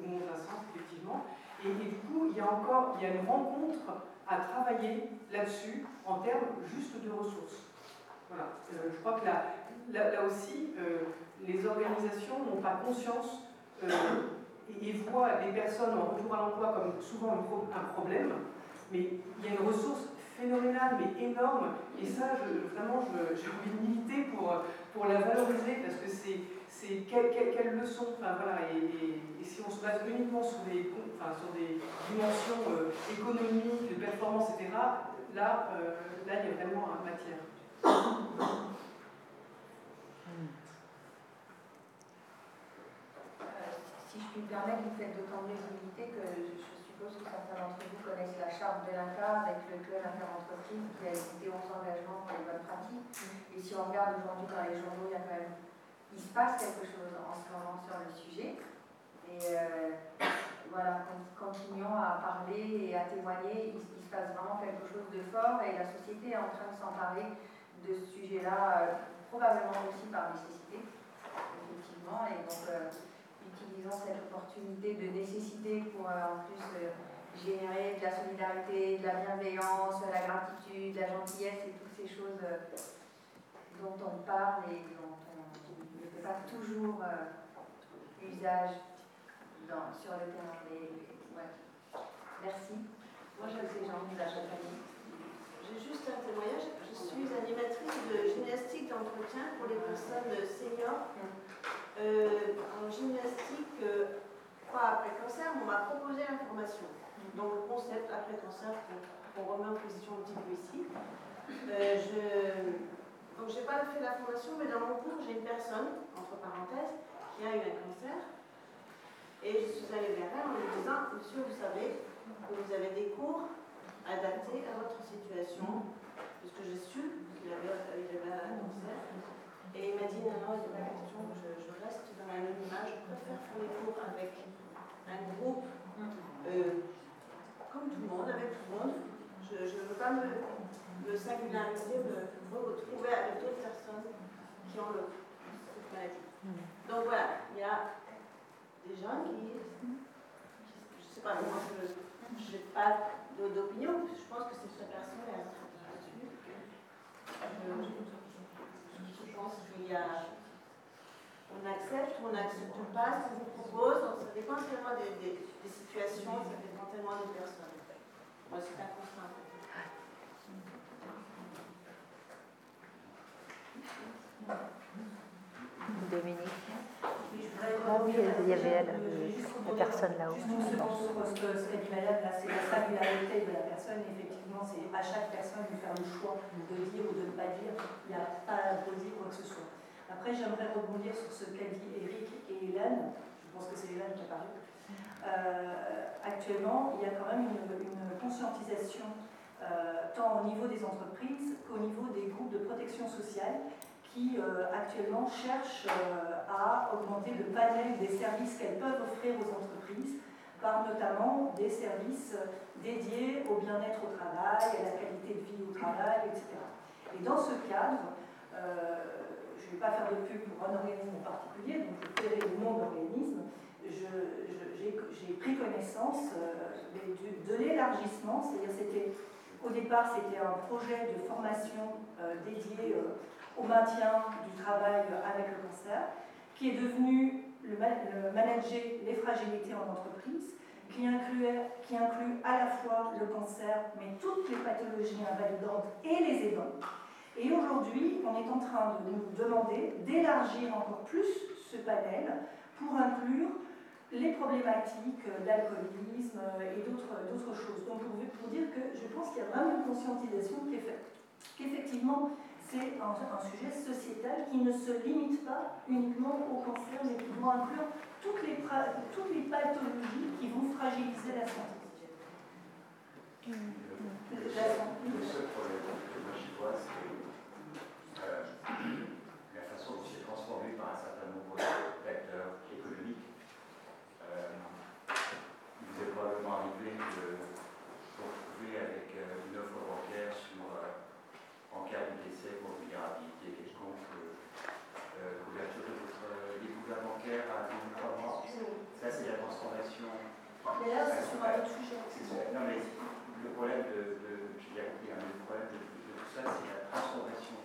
monte un sens, effectivement. Et, et du coup, il y a encore il y a une rencontre à travailler là-dessus en termes juste de ressources. Voilà. Euh, je crois que là, là, là aussi, euh, les organisations n'ont pas conscience euh, et, et voient les personnes en retour à l'emploi comme souvent un, pro- un problème, mais il y a une ressource phénoménale, mais énorme, et ça, vraiment, j'ai envie de militer pour, pour la valoriser, parce que c'est quelle, quelle, quelle leçon, enfin voilà, et, si on se base uniquement sur des, enfin, sur des dimensions euh, économiques, de performance, etc., là, euh, là, il y a vraiment un matière. Euh, Si je puis me permettre, vous faites d'autant mieux limité que je je que certains d'entre vous connaissent la charte de l'INCA avec le club interentreprise qui a édité 11 engagements pour les bonnes pratiques. Et si on regarde aujourd'hui dans les journaux, il y a quand même, il se passe quelque chose en ce moment sur le sujet. Et euh, voilà, con- continuons à parler et à témoigner. Il, il se passe vraiment quelque chose de fort et la société est en train de s'emparer de ce sujet-là, euh, probablement aussi par nécessité, effectivement. Et donc, euh, cette opportunité de nécessité pour euh, en plus euh, générer de la solidarité, de la bienveillance, de la gratitude, de la gentillesse et toutes ces choses euh, dont on parle et dont on ne fait pas toujours usage dans- sur le terrain. Mais, ouais. Merci. Moi, je sais Jean de la. J'ai juste un témoignage. Je suis animatrice de gymnastique d'entretien pour les personnes seniors. Euh, en gymnastique, euh, pas après cancer, on m'a proposé l'information. Donc le concept après cancer qu'on remet en position un petit peu ici. Euh, je, donc j'ai pas fait la formation, mais dans mon cours, j'ai une personne, entre parenthèses, qui a eu un cancer. Et je suis allée vers elle en lui disant, monsieur, vous savez que vous avez des cours adaptés à votre situation, puisque j'ai su qu'il avait, avait un cancer. Et il m'a dit non, non, il n'y a pas question, je, je reste dans l'anonymat, je préfère faire les cours avec un groupe, euh, comme tout le monde, avec tout le monde. Je ne veux pas me, me singulariser, me retrouver avec d'autres personnes qui ont le, cette maladie. Donc voilà, il y a des gens qui, je ne sais pas, moi je n'ai pas d'opinion, je pense que c'est très personnel là-dessus. Pense qu'il y a on accepte ou on n'accepte pas ce qu'on propose. ça dépend tellement des, des, des, situations, ça dépend tellement des personnes. Moi, c'est un constat. Dominique. Ah oui, il y avait elle, la personne là-haut. Ce que dit Madame, c'est la singularité de la personne. Effectivement, c'est à chaque personne de faire le choix de dire ou de ne pas dire. Il n'y a pas à dire quoi que ce soit. Après, j'aimerais rebondir sur ce qu'a dit Eric et Hélène. Je pense que c'est Hélène qui a parlé. Euh, actuellement, il y a quand même une, une conscientisation euh, tant au niveau des entreprises qu'au niveau des groupes de protection sociale qui euh, actuellement cherchent euh, à augmenter le panel des services qu'elles peuvent offrir aux entreprises par notamment des services dédiés au bien-être au travail, à la qualité de vie au travail, etc. Et dans ce cadre, euh, je ne vais pas faire de pub pour un organisme en particulier, donc je ferai le nom d'organisme, j'ai pris connaissance de, de l'élargissement, c'est-à-dire c'était au départ c'était un projet de formation dédié au maintien du travail avec le cancer, qui est devenu le, manager les fragilités en entreprise, qui, incluait, qui inclut à la fois le cancer, mais toutes les pathologies invalidantes et les aidants. Et aujourd'hui, on est en train de nous demander d'élargir encore plus ce panel pour inclure les problématiques d'alcoolisme et d'autres choses. Donc pour, pour dire que je pense qu'il y a vraiment une conscientisation qui est faite. Qu'effectivement, c'est un, un, sujet sociétal qui ne se limite pas uniquement au cancer, mais qui doit inclure toutes les, toutes les pathologies qui vont fragiliser la santé. Le, seul problème que moi j'y vois, c'est euh, la façon dont c'est transformé par un certain nombre d'acteurs économiques. Euh, vous est probablement arrivé de vous retrouver avec euh, une offre bancaire sur en cas de décès pour vulnérabilité quelconque, euh, couverture de votre euh, découvert bancaire à 3 mois. Ça, c'est la transformation. Mais là, c'est sur un autre sujet. Non, mais le problème de, de le problème de, de, tout ça, c'est la transformation.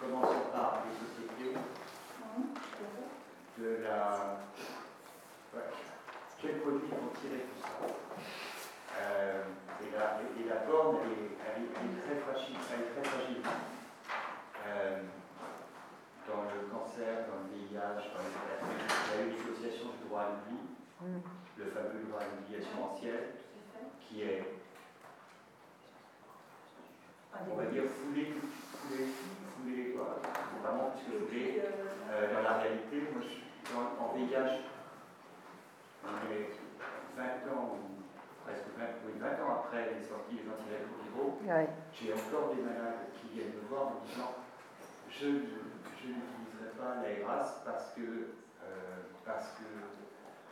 Commençons par les sociétés, de la. Ouais. Quels produits vont tirer tout ça? Euh, et, la, et, la, borne, elle est, elle est, très fragile. Elle est très fragile. Euh, dans le cancer, dans le VIH, dans les il y a eu négociation du droit à l'oubli, mm. le fameux droit à l'oubli assurantiel, qui est, on va dire, foulé, foulé, foulé les doigts. Vraiment, puisque foulé, euh, dans la réalité, moi, je, dans, en VIH, on est 20 ans 20, oui, 20 ans après les sorties des antirétroviraux, ouais. j'ai encore des malades qui viennent me voir en me disant je, je n'utiliserai pas l'AERAS parce que euh, parce que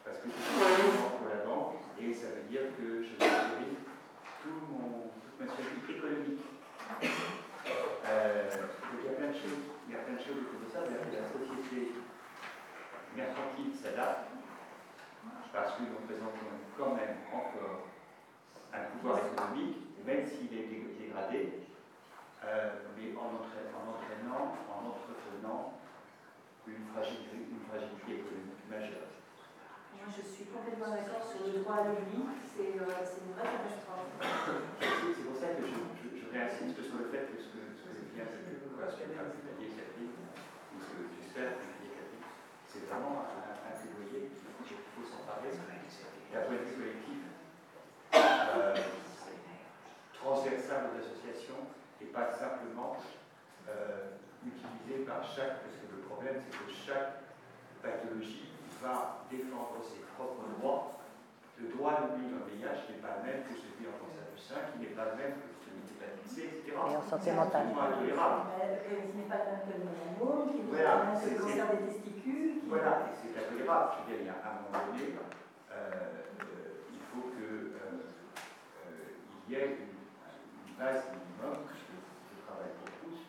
parce que c'est pour la banque et ça veut dire que je vais gérer tout mon, toute ma stratégie économique. Euh, donc il y a plein de choses, il y a plein de choses autour de ça, c'est-à-dire que la société mercantile s'adapte parce que nous représentons quand même encore un pouvoir économique, même s'il est dégradé, euh, mais en, en, entraînant, en entretenant une fragilité, une fragilité économique majeure. Moi, je suis complètement d'accord sur le droit à l'oubli, c'est euh, une vraie catastrophe. C'est pour ça que je, je, je, réinsiste sur le fait que ce que, ce que vient de dire Catherine, ou ce que j'espère que Catherine, c'est vraiment un, un plaidoyer il faut s'emparer d'un point de vue collectif euh, transversale aux associations et pas simplement euh, utilisé par chaque, parce que le problème c'est que chaque pathologie va défendre ses propres droits le droit à l'oubli dans le VIH n'est pas le même que celui en cancer du sein, qui n'est pas le même que celui l'hépatite C, etc. Et en santé mentale. C'est intolérable. Qui n'est pas le même que le mélanome, qui n'est Voilà, pas le même que c'est- le cancer des testicules. qui- Voilà, et c'est intolérable. Je veux dire, il y a un moment donné, euh, euh, il faut qu'il y ait une, base minimum, puisque je travaille pour tous.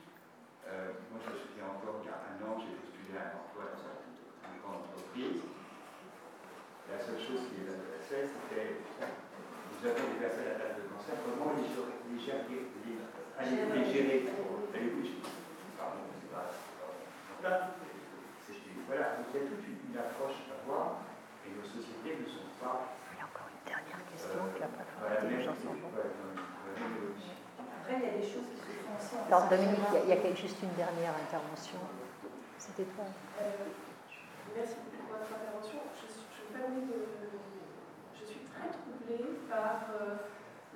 Euh, moi, je me souviens encore, il y a un an, j'ai postulé à un emploi dans une grande entreprise. La seule chose qui les intéressait, c'était nous avons des personnes à table de cancer, comment les gérer, les gérer, les, les gérer Allez, oui, je- pardon, c'est pas. Voilà, donc il y a toute une, une approche à avoir, et nos sociétés ne sont pas Il y a encore une dernière question, euh, après, il la intelligence. Après, y a des choses qui se font aussi Alors Dominique, il y a- il y, a juste une dernière intervention. C'était toi. Euh, merci pour votre intervention. Je, suis- je, me permets de- je suis très troublée par euh,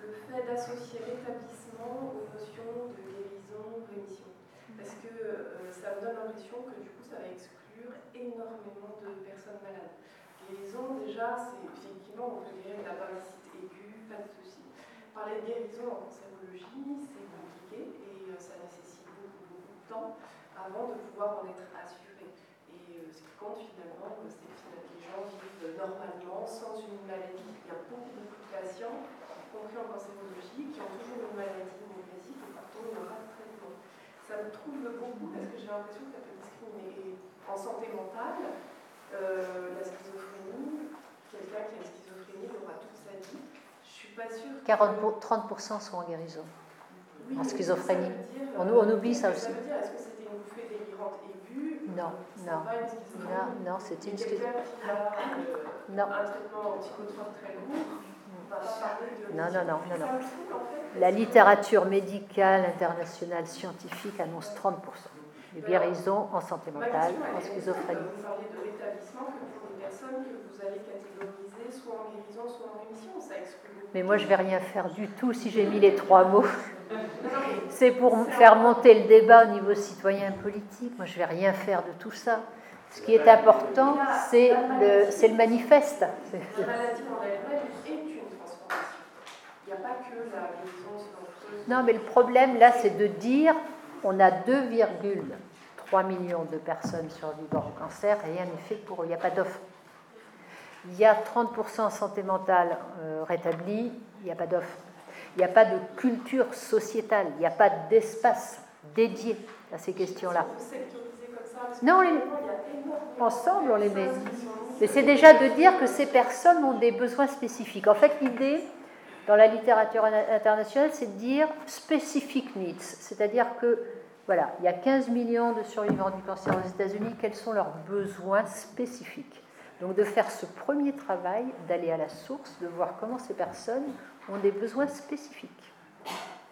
le fait d'associer l'établissement aux notions de guérison, rémission. Parce que euh, ça me donne l'impression que du coup ça va exclure énormément de personnes malades. Guérison, déjà, c'est effectivement, on peut guérir de la pas de souci. Parler de guérison en cancérologie, c'est compliqué et euh, ça nécessite beaucoup, beaucoup de temps avant de pouvoir en être assuré. Et euh, ce qui compte finalement, euh, c'est que les gens vivent normalement, sans une maladie. Il y a beaucoup, de patients, y compris en cancérologie, qui ont toujours une maladie négative et pourtant il n'y a pas de traitement. Ça me trouble beaucoup parce que j'ai l'impression que ça peut discriminer. Et en santé mentale, la schizophrénie, quelqu'un qui a une schizophrénie l'aura toute sa vie. Pas sûre. que- 40 pour- 30% sont en guérison. Oui, en schizophrénie. dire, On- euh, on oublie ça aussi. Ça veut dire, est-ce que c'était une bouffée délirante aiguë Non, non. pas une schizophrénie. Non, non, c'était une qui a euh, Non. un traitement psychotrope très lourd, on va de. Non, non, non, non, non. La littérature médicale internationale scientifique annonce 30% de guérison en santé mentale, en est, schizophrénie. Vous parlez de l'établissement que pour les personnes que vous allez catégoriser soit en guérison, soit en rémission. Ça exclut. Mais moi, je vais rien faire du tout si j'ai mis les trois mots. C'est pour faire monter le débat au niveau citoyen et politique. Moi, je vais rien faire de tout ça. Ce qui est important, c'est le, c'est le manifeste. La maladie en elle-même est une transformation. Il n'y a pas que la silencieuse. Non, mais le problème là, c'est de dire on a 2,3 millions de personnes survivant au cancer et rien n'est fait pour eux. Il n'y a pas d'offre. Il y a 30% en santé mentale euh, rétablie, il n'y a pas d'offre. Il n'y a pas de culture sociétale, il n'y a pas d'espace dédié à ces questions-là. Non, on les- Ensemble, on les met. Mais c'est déjà de dire que ces personnes ont des besoins spécifiques. En fait, l'idée dans la littérature internationale, c'est de dire specific needs, c'est-à-dire que voilà, il y a 15 millions de survivants du cancer aux États-Unis, quels sont leurs besoins spécifiques? Donc de faire ce premier travail, d'aller à la source, de voir comment ces personnes ont des besoins spécifiques.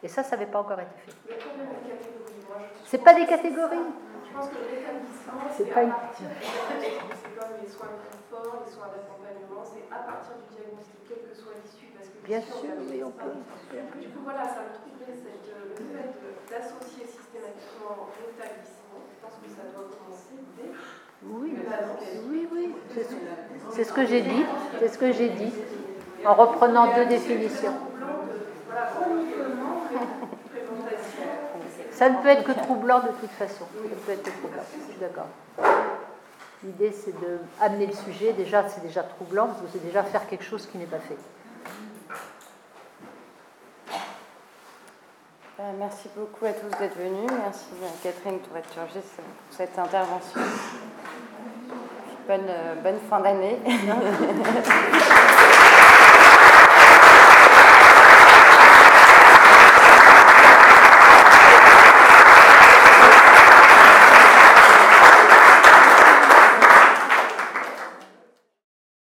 Et ça, ça n'avait pas encore été fait. C'est pas des catégories. Je pense que l'établissement, C'est pas une-. C'est comme les soins de confort, les soins d'accompagnement, c'est à partir du diagnostic, quelle que soit l'issue. Bien sûr, oui, on peut. Du coup, voilà, ça me troublait cette, euh, le fait d'associer systématiquement l'établissement. Je pense que ça doit commencer dès Oui, le bas-âge. oui, oui. C'est ce, que j'ai dit. C'est ce que j'ai dit. En reprenant deux définitions. Ça ne peut être que troublant de toute façon. Ça ne peut être que troublant. Je suis d'accord. L'idée, c'est de amener le sujet. Déjà, c'est déjà troublant parce que c'est déjà faire quelque chose qui n'est pas fait. Merci beaucoup à tous d'être venus. Merci à Catherine Tourette-Turgis pour cette intervention. Bonne, euh, bonne fin d'année.